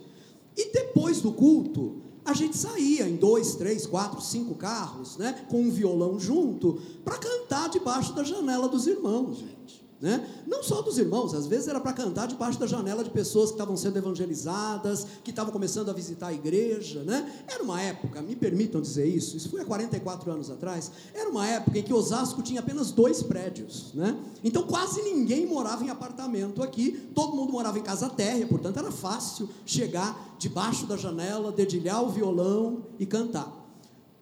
E depois do culto, a gente saía em dois, três, quatro, cinco carros, né? Com um violão junto, para cantar debaixo da janela dos irmãos, gente. Né? Não só dos irmãos, às vezes era para cantar debaixo da janela de pessoas que estavam sendo evangelizadas, que estavam começando a visitar a igreja. Né? Era uma época, me permitam dizer isso, isso foi há 44 anos atrás, era uma época em que Osasco tinha apenas dois prédios. Né? Então quase ninguém morava em apartamento aqui, todo mundo morava em casa térrea, portanto era fácil chegar debaixo da janela, dedilhar o violão e cantar.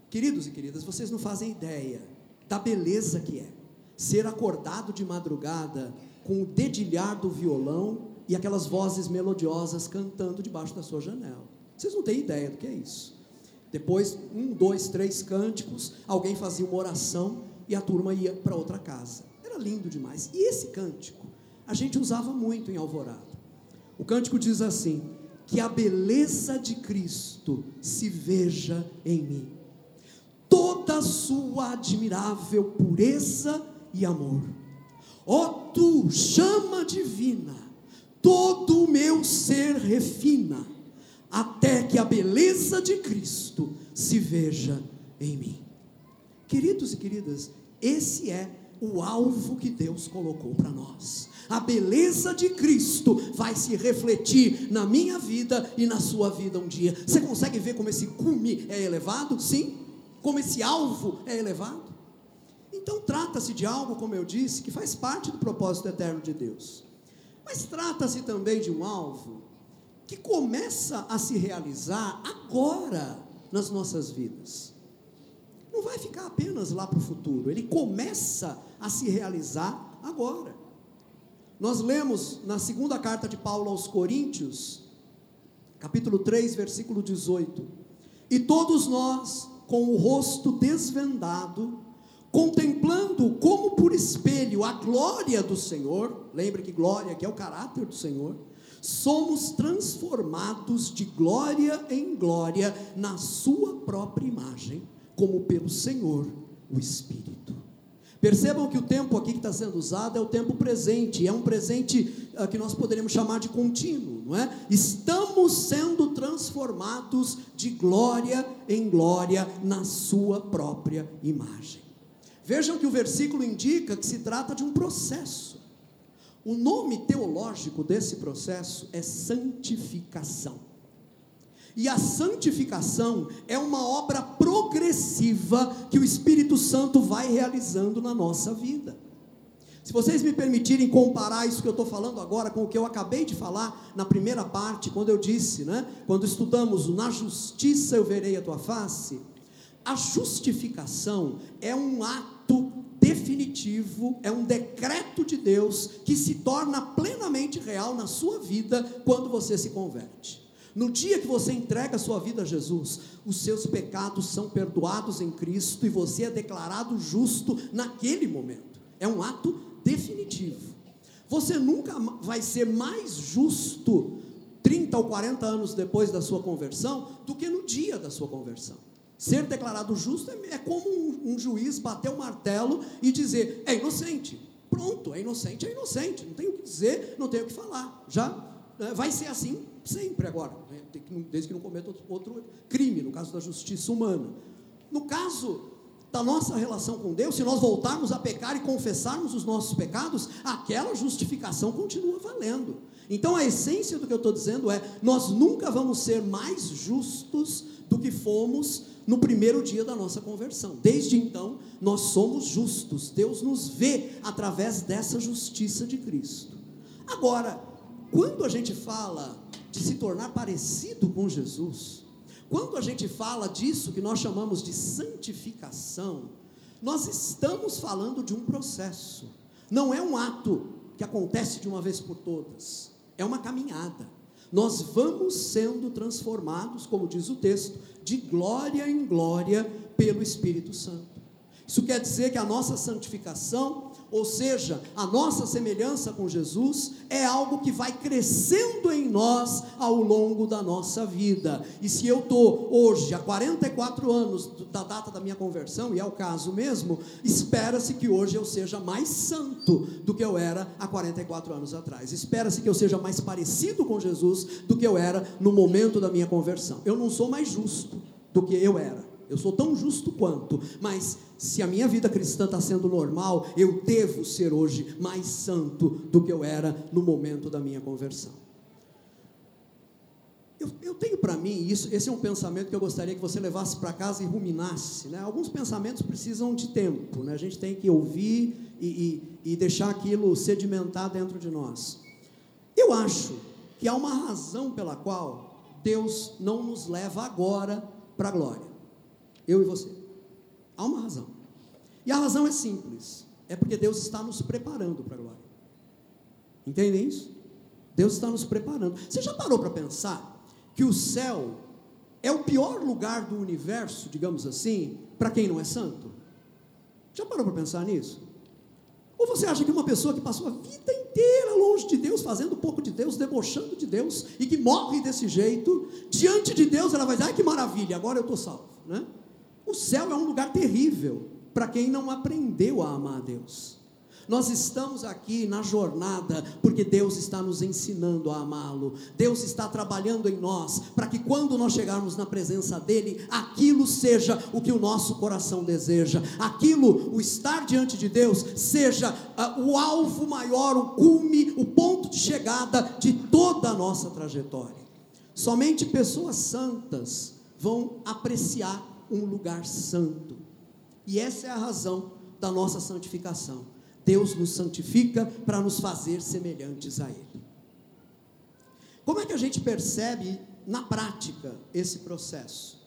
Queridos e queridas, vocês não fazem ideia da beleza que é ser acordado de madrugada com o dedilhar do violão e aquelas vozes melodiosas cantando debaixo da sua janela. Vocês não têm ideia do que é isso. Depois, um, dois, três cânticos, alguém fazia uma oração e a turma ia para outra casa. Era lindo demais. E esse cântico a gente usava muito em Alvorada. O cântico diz assim: Que a beleza de Cristo se veja em mim, toda sua admirável pureza e amor. Ó oh, tu, chama divina, todo o meu ser refina, até que a beleza de Cristo se veja em mim. Queridos e queridas, esse é o alvo que Deus colocou para nós. A beleza de Cristo vai se refletir na minha vida e na sua vida um dia. Você consegue ver como esse cume é elevado? Sim. Como esse alvo é elevado? Então, trata-se de algo, como eu disse, que faz parte do propósito eterno de Deus. Mas trata-se também de um alvo que começa a se realizar agora nas nossas vidas. Não vai ficar apenas lá para o futuro, ele começa a se realizar agora. Nós lemos na segunda carta de Paulo aos Coríntios, capítulo 3, versículo 18: E todos nós, com o rosto desvendado, contemplando como por espelho a glória do Senhor, lembre que glória é o caráter do Senhor, somos transformados de glória em glória na sua própria imagem, como pelo Senhor, o Espírito. Percebam que o tempo aqui que está sendo usado é o tempo presente, é um presente uh, que nós poderíamos chamar de contínuo, não é? Estamos sendo transformados de glória em glória na sua própria imagem. Vejam que o versículo indica que se trata de um processo. O nome teológico desse processo é santificação. E a santificação é uma obra progressiva que o Espírito Santo vai realizando na nossa vida. Se vocês me permitirem comparar isso que eu estou falando agora com o que eu acabei de falar na primeira parte, quando eu disse, né? Quando estudamos na justiça eu verei a tua face. A justificação é um ato definitivo, é um decreto de Deus que se torna plenamente real na sua vida quando você se converte. No dia que você entrega a sua vida a Jesus, os seus pecados são perdoados em Cristo e você é declarado justo naquele momento. É um ato definitivo. Você nunca vai ser mais justo 30 ou 40 anos depois da sua conversão do que no dia da sua conversão. Ser declarado justo é, é como um, juiz bater o martelo e dizer: é inocente. Pronto, é inocente, é inocente. Não tem o que dizer, não tem o que falar. Já né, vai ser assim sempre agora, né? desde que não cometa outro crime, no caso da justiça humana. No caso da nossa relação com Deus, se nós voltarmos a pecar e confessarmos os nossos pecados, aquela justificação continua valendo. Então a essência do que eu estou dizendo é: nós nunca vamos ser mais justos do que fomos no primeiro dia da nossa conversão. Desde então, nós somos justos. Deus nos vê através dessa justiça de Cristo. Agora, quando a gente fala de se tornar parecido com Jesus, quando a gente fala disso que nós chamamos de santificação, nós estamos falando de um processo. Não é um ato que acontece de uma vez por todas. É uma caminhada. Nós vamos sendo transformados, como diz o texto, de glória em glória pelo Espírito Santo. Isso quer dizer que a nossa santificação ou seja, a nossa semelhança com Jesus é algo que vai crescendo em nós ao longo da nossa vida. E se eu estou hoje, há 44 anos da data da minha conversão, e é o caso mesmo, espera-se que hoje eu seja mais santo do que eu era há 44 anos atrás. Espera-se que eu seja mais parecido com Jesus do que eu era no momento da minha conversão. Eu não sou mais justo do que eu era. Eu sou tão justo quanto, mas se a minha vida cristã está sendo normal, eu devo ser hoje mais santo do que eu era no momento da minha conversão. Eu, eu tenho para mim isso, esse é um pensamento que eu gostaria que você levasse para casa e ruminasse. Né? Alguns pensamentos precisam de tempo, né? a gente tem que ouvir e, e, e deixar aquilo sedimentar dentro de nós. Eu acho que há uma razão pela qual Deus não nos leva agora para a glória. Eu e você. Há uma razão. E a razão é simples. É porque Deus está nos preparando para a glória. Entendem isso? Deus está nos preparando. Você já parou para pensar que o céu é o pior lugar do universo, digamos assim, para quem não é santo? Já parou para pensar nisso? Ou você acha que uma pessoa que passou a vida inteira longe de Deus, fazendo pouco de Deus, debochando de Deus, e que morre desse jeito, diante de Deus ela vai dizer, ai que maravilha, agora eu estou salvo, né? O céu é um lugar terrível para quem não aprendeu a amar a Deus. Nós estamos aqui na jornada porque Deus está nos ensinando a amá-lo. Deus está trabalhando em nós para que quando nós chegarmos na presença dele, aquilo seja o que o nosso coração deseja. Aquilo, o estar diante de Deus, seja uh, o alvo maior, o cume, o ponto de chegada de toda a nossa trajetória. Somente pessoas santas vão apreciar um lugar santo. E essa é a razão da nossa santificação. Deus nos santifica para nos fazer semelhantes a Ele. Como é que a gente percebe na prática esse processo?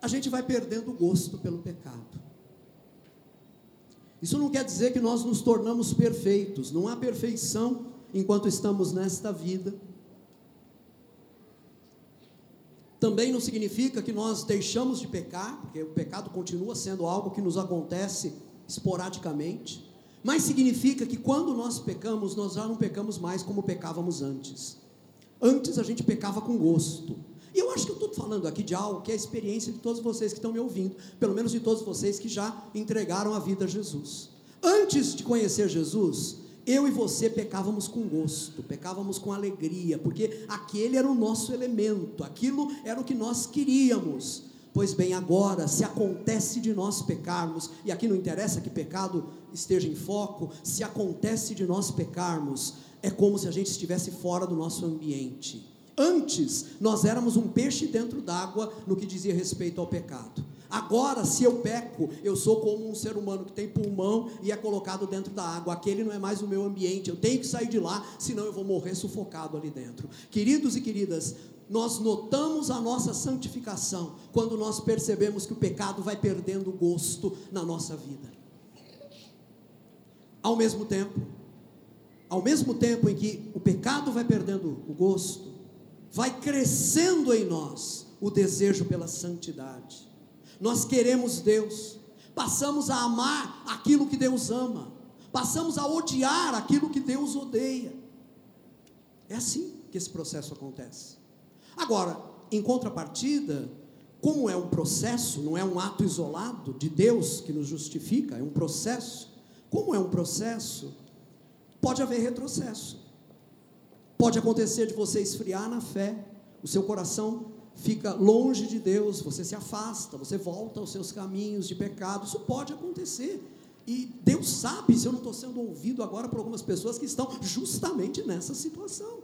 A gente vai perdendo o gosto pelo pecado. Isso não quer dizer que nós nos tornamos perfeitos, não há perfeição enquanto estamos nesta vida. Também não significa que nós deixamos de pecar, porque o pecado continua sendo algo que nos acontece esporadicamente, mas significa que quando nós pecamos, nós já não pecamos mais como pecávamos antes. Antes a gente pecava com gosto. E eu acho que eu estou falando aqui de algo que é a experiência de todos vocês que estão me ouvindo, pelo menos de todos vocês que já entregaram a vida a Jesus. Antes de conhecer Jesus, eu e você pecávamos com gosto, pecávamos com alegria, porque aquele era o nosso elemento, aquilo era o que nós queríamos. Pois bem, agora, se acontece de nós pecarmos, e aqui não interessa que pecado esteja em foco, se acontece de nós pecarmos, é como se a gente estivesse fora do nosso ambiente. Antes, nós éramos um peixe dentro d'água no que dizia respeito ao pecado. Agora, se eu peco, eu sou como um ser humano que tem pulmão e é colocado dentro da água. Aquele não é mais o meu ambiente. Eu tenho que sair de lá, senão eu vou morrer sufocado ali dentro. Queridos e queridas, nós notamos a nossa santificação quando nós percebemos que o pecado vai perdendo gosto na nossa vida. Ao mesmo tempo, ao mesmo tempo em que o pecado vai perdendo o gosto, vai crescendo em nós o desejo pela santidade. Nós queremos Deus, passamos a amar aquilo que Deus ama, passamos a odiar aquilo que Deus odeia. É assim que esse processo acontece. Agora, em contrapartida, como é um processo, não é um ato isolado de Deus que nos justifica, é um processo. Como é um processo, pode haver retrocesso. Pode acontecer de você esfriar na fé, o seu coração fica longe de Deus, você se afasta, você volta aos seus caminhos de pecado. Isso pode acontecer. E Deus sabe se eu não estou sendo ouvido agora por algumas pessoas que estão justamente nessa situação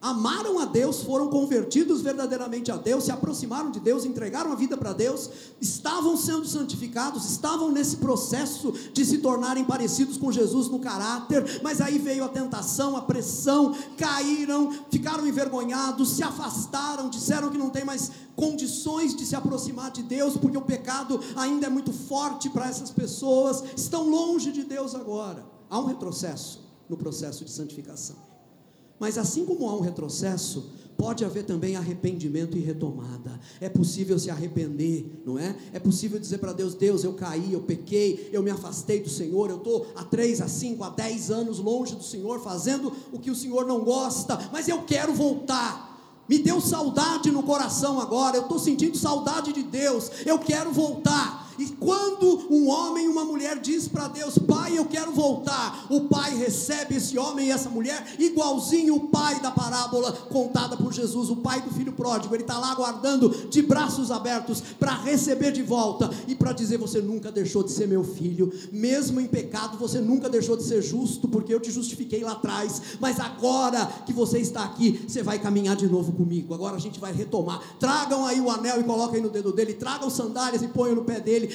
amaram a Deus, foram convertidos verdadeiramente a Deus, se aproximaram de Deus, entregaram a vida para Deus, estavam sendo santificados, estavam nesse processo de se tornarem parecidos com Jesus no caráter, mas aí veio a tentação, a pressão, caíram, ficaram envergonhados, se afastaram, disseram que não tem mais condições de se aproximar de Deus, porque o pecado ainda é muito forte para essas pessoas, estão longe de Deus agora. Há um retrocesso no processo de santificação. Mas assim como há um retrocesso, pode haver também arrependimento e retomada. É possível se arrepender, não é? É possível dizer para Deus: Deus, eu caí, eu pequei, eu me afastei do Senhor, eu estou há três, a cinco, a dez anos longe do Senhor, fazendo o que o Senhor não gosta, mas eu quero voltar. Me deu saudade no coração agora, eu estou sentindo saudade de Deus, eu quero voltar. E quando um homem e uma mulher diz para Deus, Pai, eu quero voltar, o Pai recebe esse homem e essa mulher, igualzinho o pai da parábola contada por Jesus, o pai do filho pródigo, ele está lá aguardando de braços abertos para receber de volta e para dizer: Você nunca deixou de ser meu filho, mesmo em pecado, você nunca deixou de ser justo, porque eu te justifiquei lá atrás, mas agora que você está aqui, você vai caminhar de novo comigo. Agora a gente vai retomar. Tragam aí o anel e coloquem no dedo dele, tragam sandálias e ponham no pé dele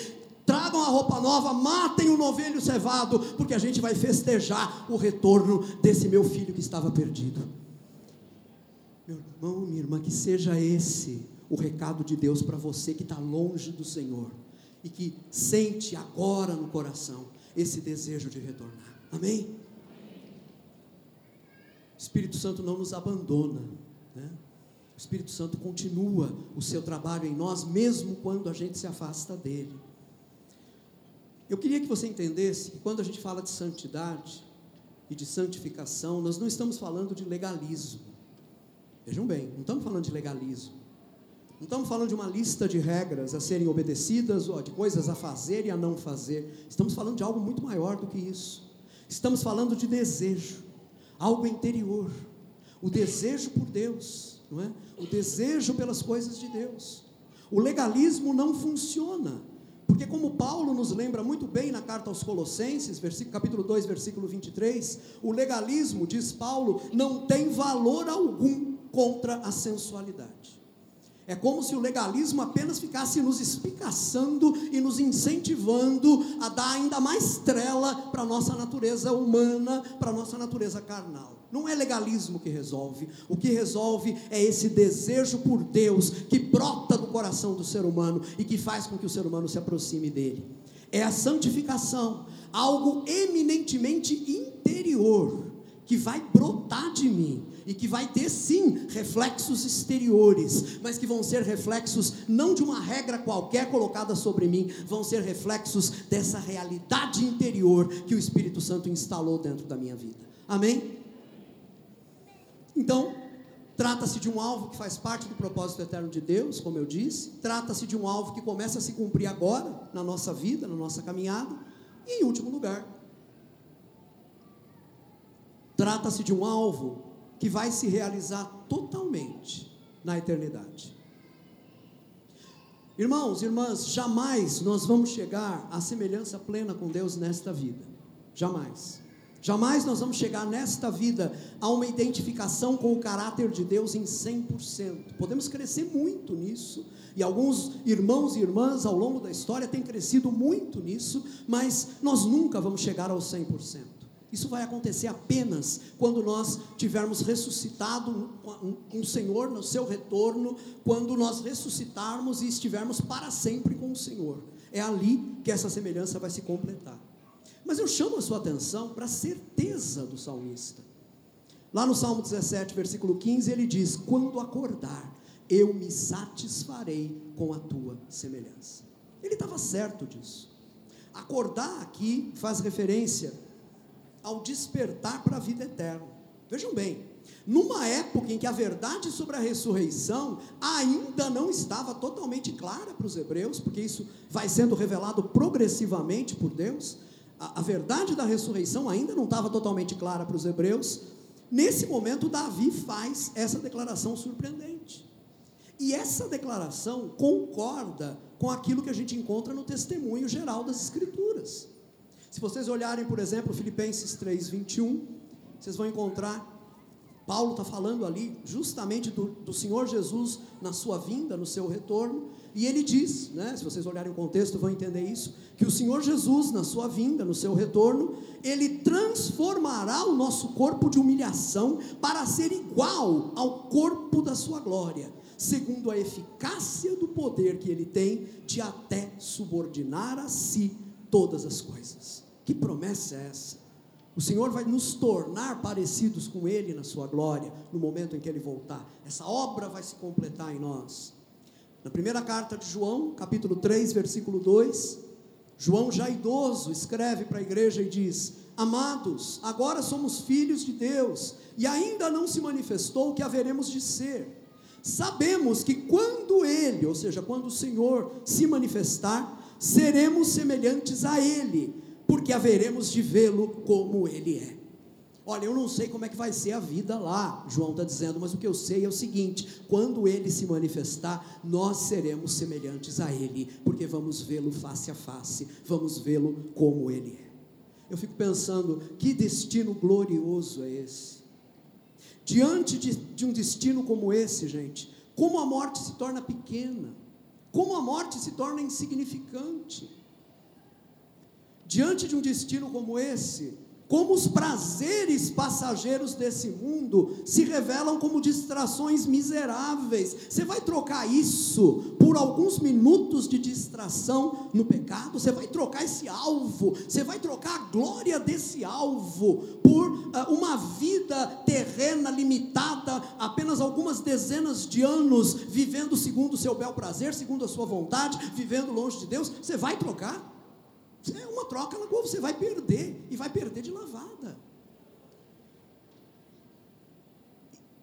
tragam a roupa nova, matem o novelho cevado, porque a gente vai festejar o retorno desse meu filho que estava perdido. Meu irmão, minha irmã, que seja esse o recado de Deus para você que está longe do Senhor e que sente agora no coração esse desejo de retornar. Amém? O Espírito Santo não nos abandona, né? O Espírito Santo continua o seu trabalho em nós, mesmo quando a gente se afasta dele. Eu queria que você entendesse que quando a gente fala de santidade e de santificação, nós não estamos falando de legalismo. Vejam bem, não estamos falando de legalismo. Não estamos falando de uma lista de regras a serem obedecidas, ou de coisas a fazer e a não fazer. Estamos falando de algo muito maior do que isso. Estamos falando de desejo, algo interior, o desejo por Deus não é? O desejo pelas coisas de Deus. O legalismo não funciona, porque como Paulo nos lembra muito bem na carta aos Colossenses, capítulo 2, versículo 23, o legalismo, diz Paulo, não tem valor algum contra a sensualidade. É como se o legalismo apenas ficasse nos espicaçando e nos incentivando a dar ainda mais trela para a nossa natureza humana, para a nossa natureza carnal. Não é legalismo que resolve. O que resolve é esse desejo por Deus que brota do coração do ser humano e que faz com que o ser humano se aproxime dele. É a santificação, algo eminentemente interior que vai brotar de mim e que vai ter sim reflexos exteriores, mas que vão ser reflexos não de uma regra qualquer colocada sobre mim, vão ser reflexos dessa realidade interior que o Espírito Santo instalou dentro da minha vida. Amém? Então, trata-se de um alvo que faz parte do propósito eterno de Deus, como eu disse, trata-se de um alvo que começa a se cumprir agora, na nossa vida, na nossa caminhada, e em último lugar, trata-se de um alvo que vai se realizar totalmente na eternidade. Irmãos, irmãs, jamais nós vamos chegar à semelhança plena com Deus nesta vida. Jamais. Jamais nós vamos chegar nesta vida a uma identificação com o caráter de Deus em 100%. Podemos crescer muito nisso, e alguns irmãos e irmãs ao longo da história têm crescido muito nisso, mas nós nunca vamos chegar ao 100%. Isso vai acontecer apenas quando nós tivermos ressuscitado com o Senhor no seu retorno, quando nós ressuscitarmos e estivermos para sempre com o Senhor. É ali que essa semelhança vai se completar. Mas eu chamo a sua atenção para a certeza do salmista. Lá no Salmo 17, versículo 15, ele diz: Quando acordar, eu me satisfarei com a tua semelhança. Ele estava certo disso. Acordar aqui faz referência ao despertar para a vida eterna. Vejam bem, numa época em que a verdade sobre a ressurreição ainda não estava totalmente clara para os hebreus, porque isso vai sendo revelado progressivamente por Deus, a, a verdade da ressurreição ainda não estava totalmente clara para os hebreus. Nesse momento, Davi faz essa declaração surpreendente. E essa declaração concorda com aquilo que a gente encontra no testemunho geral das Escrituras. Se vocês olharem, por exemplo, Filipenses 3, 21, vocês vão encontrar Paulo está falando ali justamente do, do, Senhor Jesus na sua vinda, no seu retorno, e ele diz, né, se vocês olharem o contexto vão entender isso, que o Senhor Jesus na sua vinda, no seu retorno, ele transformará o nosso corpo de humilhação para ser igual ao corpo da sua glória, segundo a eficácia do poder que ele tem de até subordinar a si todas as coisas. Que promessa é essa? O Senhor vai nos tornar parecidos com Ele na Sua glória, no momento em que Ele voltar. Essa obra vai se completar em nós. Na primeira carta de João, capítulo 3, versículo 2, João, já idoso, escreve para a igreja e diz: Amados, agora somos filhos de Deus, e ainda não se manifestou o que haveremos de ser. Sabemos que quando Ele, ou seja, quando o Senhor se manifestar, seremos semelhantes a Ele porque haveremos de vê-lo como ele é. Olha, eu não sei como é que vai ser a vida lá, João está dizendo, mas o que eu sei é o seguinte: quando ele se manifestar, nós seremos semelhantes a ele, porque vamos vê-lo face a face, vamos vê-lo como ele é. Eu fico pensando, que destino glorioso é esse? Diante de, de um destino como esse, gente, como a morte se torna pequena, como a morte se torna insignificante. Diante de um destino como esse, como os prazeres passageiros desse mundo se revelam como distrações miseráveis. Você vai trocar isso por alguns minutos de distração no pecado? Você vai trocar esse alvo? Você vai trocar a glória desse alvo por uh, uma vida terrena limitada, apenas algumas dezenas de anos, vivendo segundo o seu bel prazer, segundo a sua vontade, vivendo longe de Deus? Você vai trocar? É uma troca na qual você vai perder, e vai perder de lavada.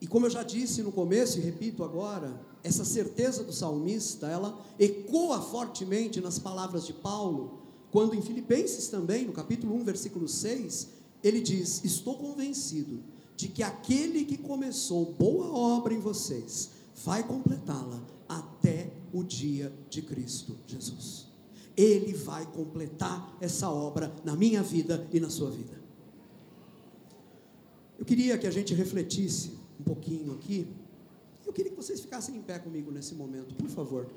E como eu já disse no começo e repito agora, essa certeza do salmista, ela ecoa fortemente nas palavras de Paulo, quando em Filipenses também, no capítulo 1, versículo 6, ele diz: Estou convencido de que aquele que começou boa obra em vocês vai completá-la até o dia de Cristo Jesus. Ele vai completar essa obra na minha vida e na sua vida. Eu queria que a gente refletisse um pouquinho aqui. Eu queria que vocês ficassem em pé comigo nesse momento, por favor.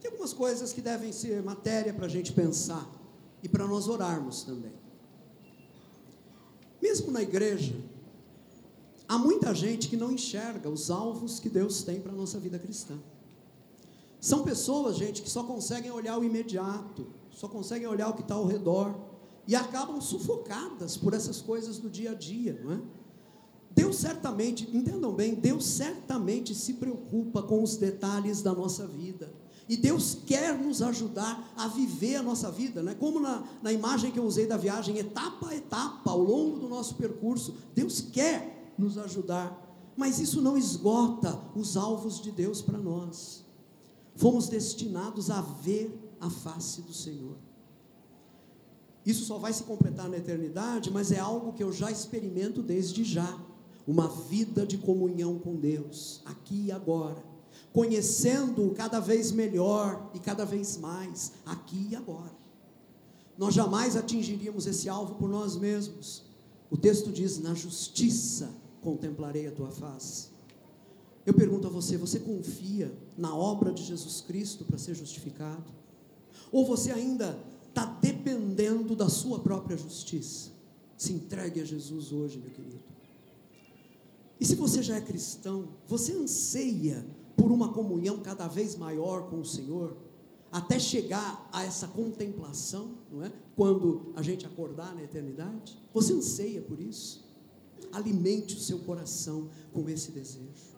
Tem algumas coisas que devem ser matéria para a gente pensar e para nós orarmos também. Mesmo na igreja, há muita gente que não enxerga os alvos que Deus tem para a nossa vida cristã. São pessoas, gente, que só conseguem olhar o imediato, só conseguem olhar o que está ao redor e acabam sufocadas por essas coisas do dia a dia, não é? Deus certamente, entendam bem, Deus certamente se preocupa com os detalhes da nossa vida. E Deus quer nos ajudar a viver a nossa vida, né? como na, na imagem que eu usei da viagem, etapa a etapa, ao longo do nosso percurso. Deus quer nos ajudar, mas isso não esgota os alvos de Deus para nós fomos destinados a ver a face do Senhor. Isso só vai se completar na eternidade, mas é algo que eu já experimento desde já. Uma vida de comunhão com Deus, aqui e agora. Conhecendo-o cada vez melhor e cada vez mais, aqui e agora. nós jamais atingiríamos esse alvo por nós mesmos. O texto diz: Na justiça contemplarei a tua face. Eu pergunto a você: você confia na obra de Jesus Cristo para ser justificado? Ou você ainda está dependendo da sua própria justiça? Se entregue a Jesus hoje, meu querido. E se você já é cristão, você anseia por uma comunhão cada vez maior com o Senhor, até chegar a essa contemplação, não é? Quando a gente acordar na eternidade, você anseia por isso. Alimente o seu coração com esse desejo.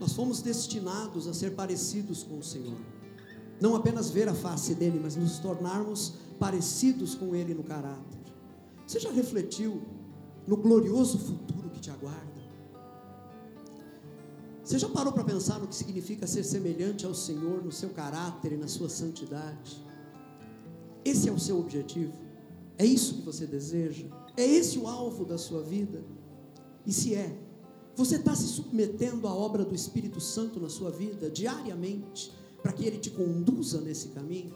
Nós fomos destinados a ser parecidos com o Senhor. Não apenas ver a face dele, mas nos tornarmos parecidos com ele no caráter. Você já refletiu no glorioso futuro que te aguarda? Você já parou para pensar no que significa ser semelhante ao Senhor no seu caráter e na sua santidade? Esse é o seu objetivo? É isso que você deseja? É esse o alvo da sua vida? E se é, você está se submetendo à obra do Espírito Santo na sua vida diariamente, para que ele te conduza nesse caminho?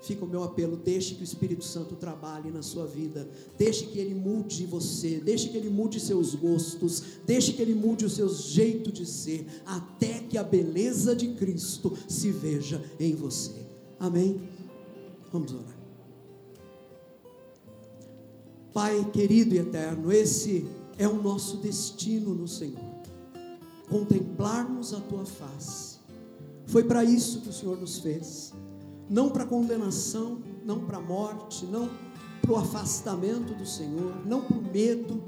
Fica o meu apelo, deixe que o Espírito Santo trabalhe na sua vida, deixe que ele mude você, deixe que ele mude seus gostos, deixe que ele mude o seu jeito de ser, até que a beleza de Cristo se veja em você. Amém? Vamos orar. Pai querido e eterno, esse é o nosso destino no Senhor, contemplarmos a tua face. Foi para isso que o Senhor nos fez não para condenação, não para morte, não para o afastamento do Senhor, não para o medo,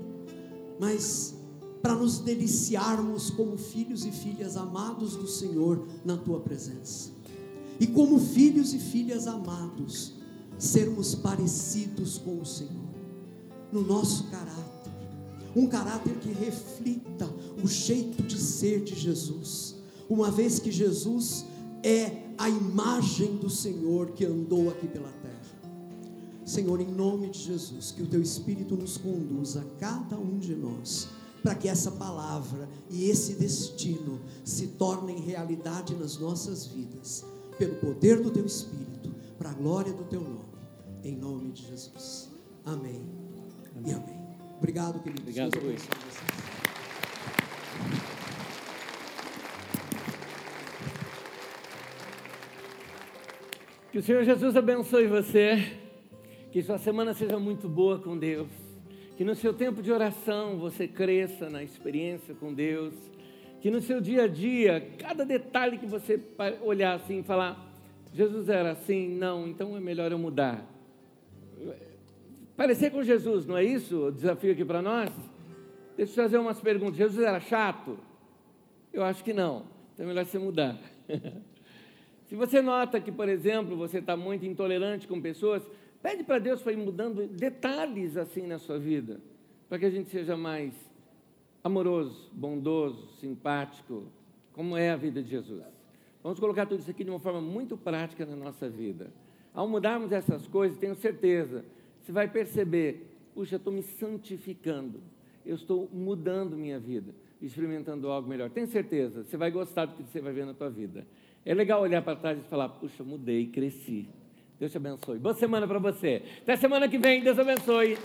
mas para nos deliciarmos como filhos e filhas amados do Senhor na tua presença. E como filhos e filhas amados, sermos parecidos com o Senhor, no nosso caráter, um caráter que reflita o jeito de ser de Jesus, uma vez que Jesus é a imagem do Senhor que andou aqui pela terra. Senhor, em nome de Jesus, que o teu Espírito nos conduza, cada um de nós, para que essa palavra e esse destino se tornem realidade nas nossas vidas, pelo poder do teu Espírito, para a glória do teu nome, em nome de Jesus. Amém, amém. e amém. Obrigado, queridos. Obrigado, Luiz. Que o Senhor Jesus abençoe você. Que sua semana seja muito boa com Deus. Que no seu tempo de oração você cresça na experiência com Deus. Que no seu dia a dia, cada detalhe que você olhar assim e falar, Jesus era assim, não, então é melhor eu mudar. Parecer com Jesus, não é isso o desafio aqui para nós? Deixa eu fazer umas perguntas. Jesus era chato? Eu acho que não. Então é melhor você mudar. Se você nota que, por exemplo, você está muito intolerante com pessoas, pede para Deus para ir mudando detalhes assim na sua vida, para que a gente seja mais amoroso, bondoso, simpático, como é a vida de Jesus. Vamos colocar tudo isso aqui de uma forma muito prática na nossa vida. Ao mudarmos essas coisas, tenho certeza, você vai perceber, puxa, eu estou me santificando, eu estou mudando minha vida, experimentando algo melhor. Tenho certeza, você vai gostar do que você vai ver na tua vida. É legal olhar para trás e falar: puxa, mudei, cresci. Deus te abençoe. Boa semana para você. Até semana que vem. Deus abençoe.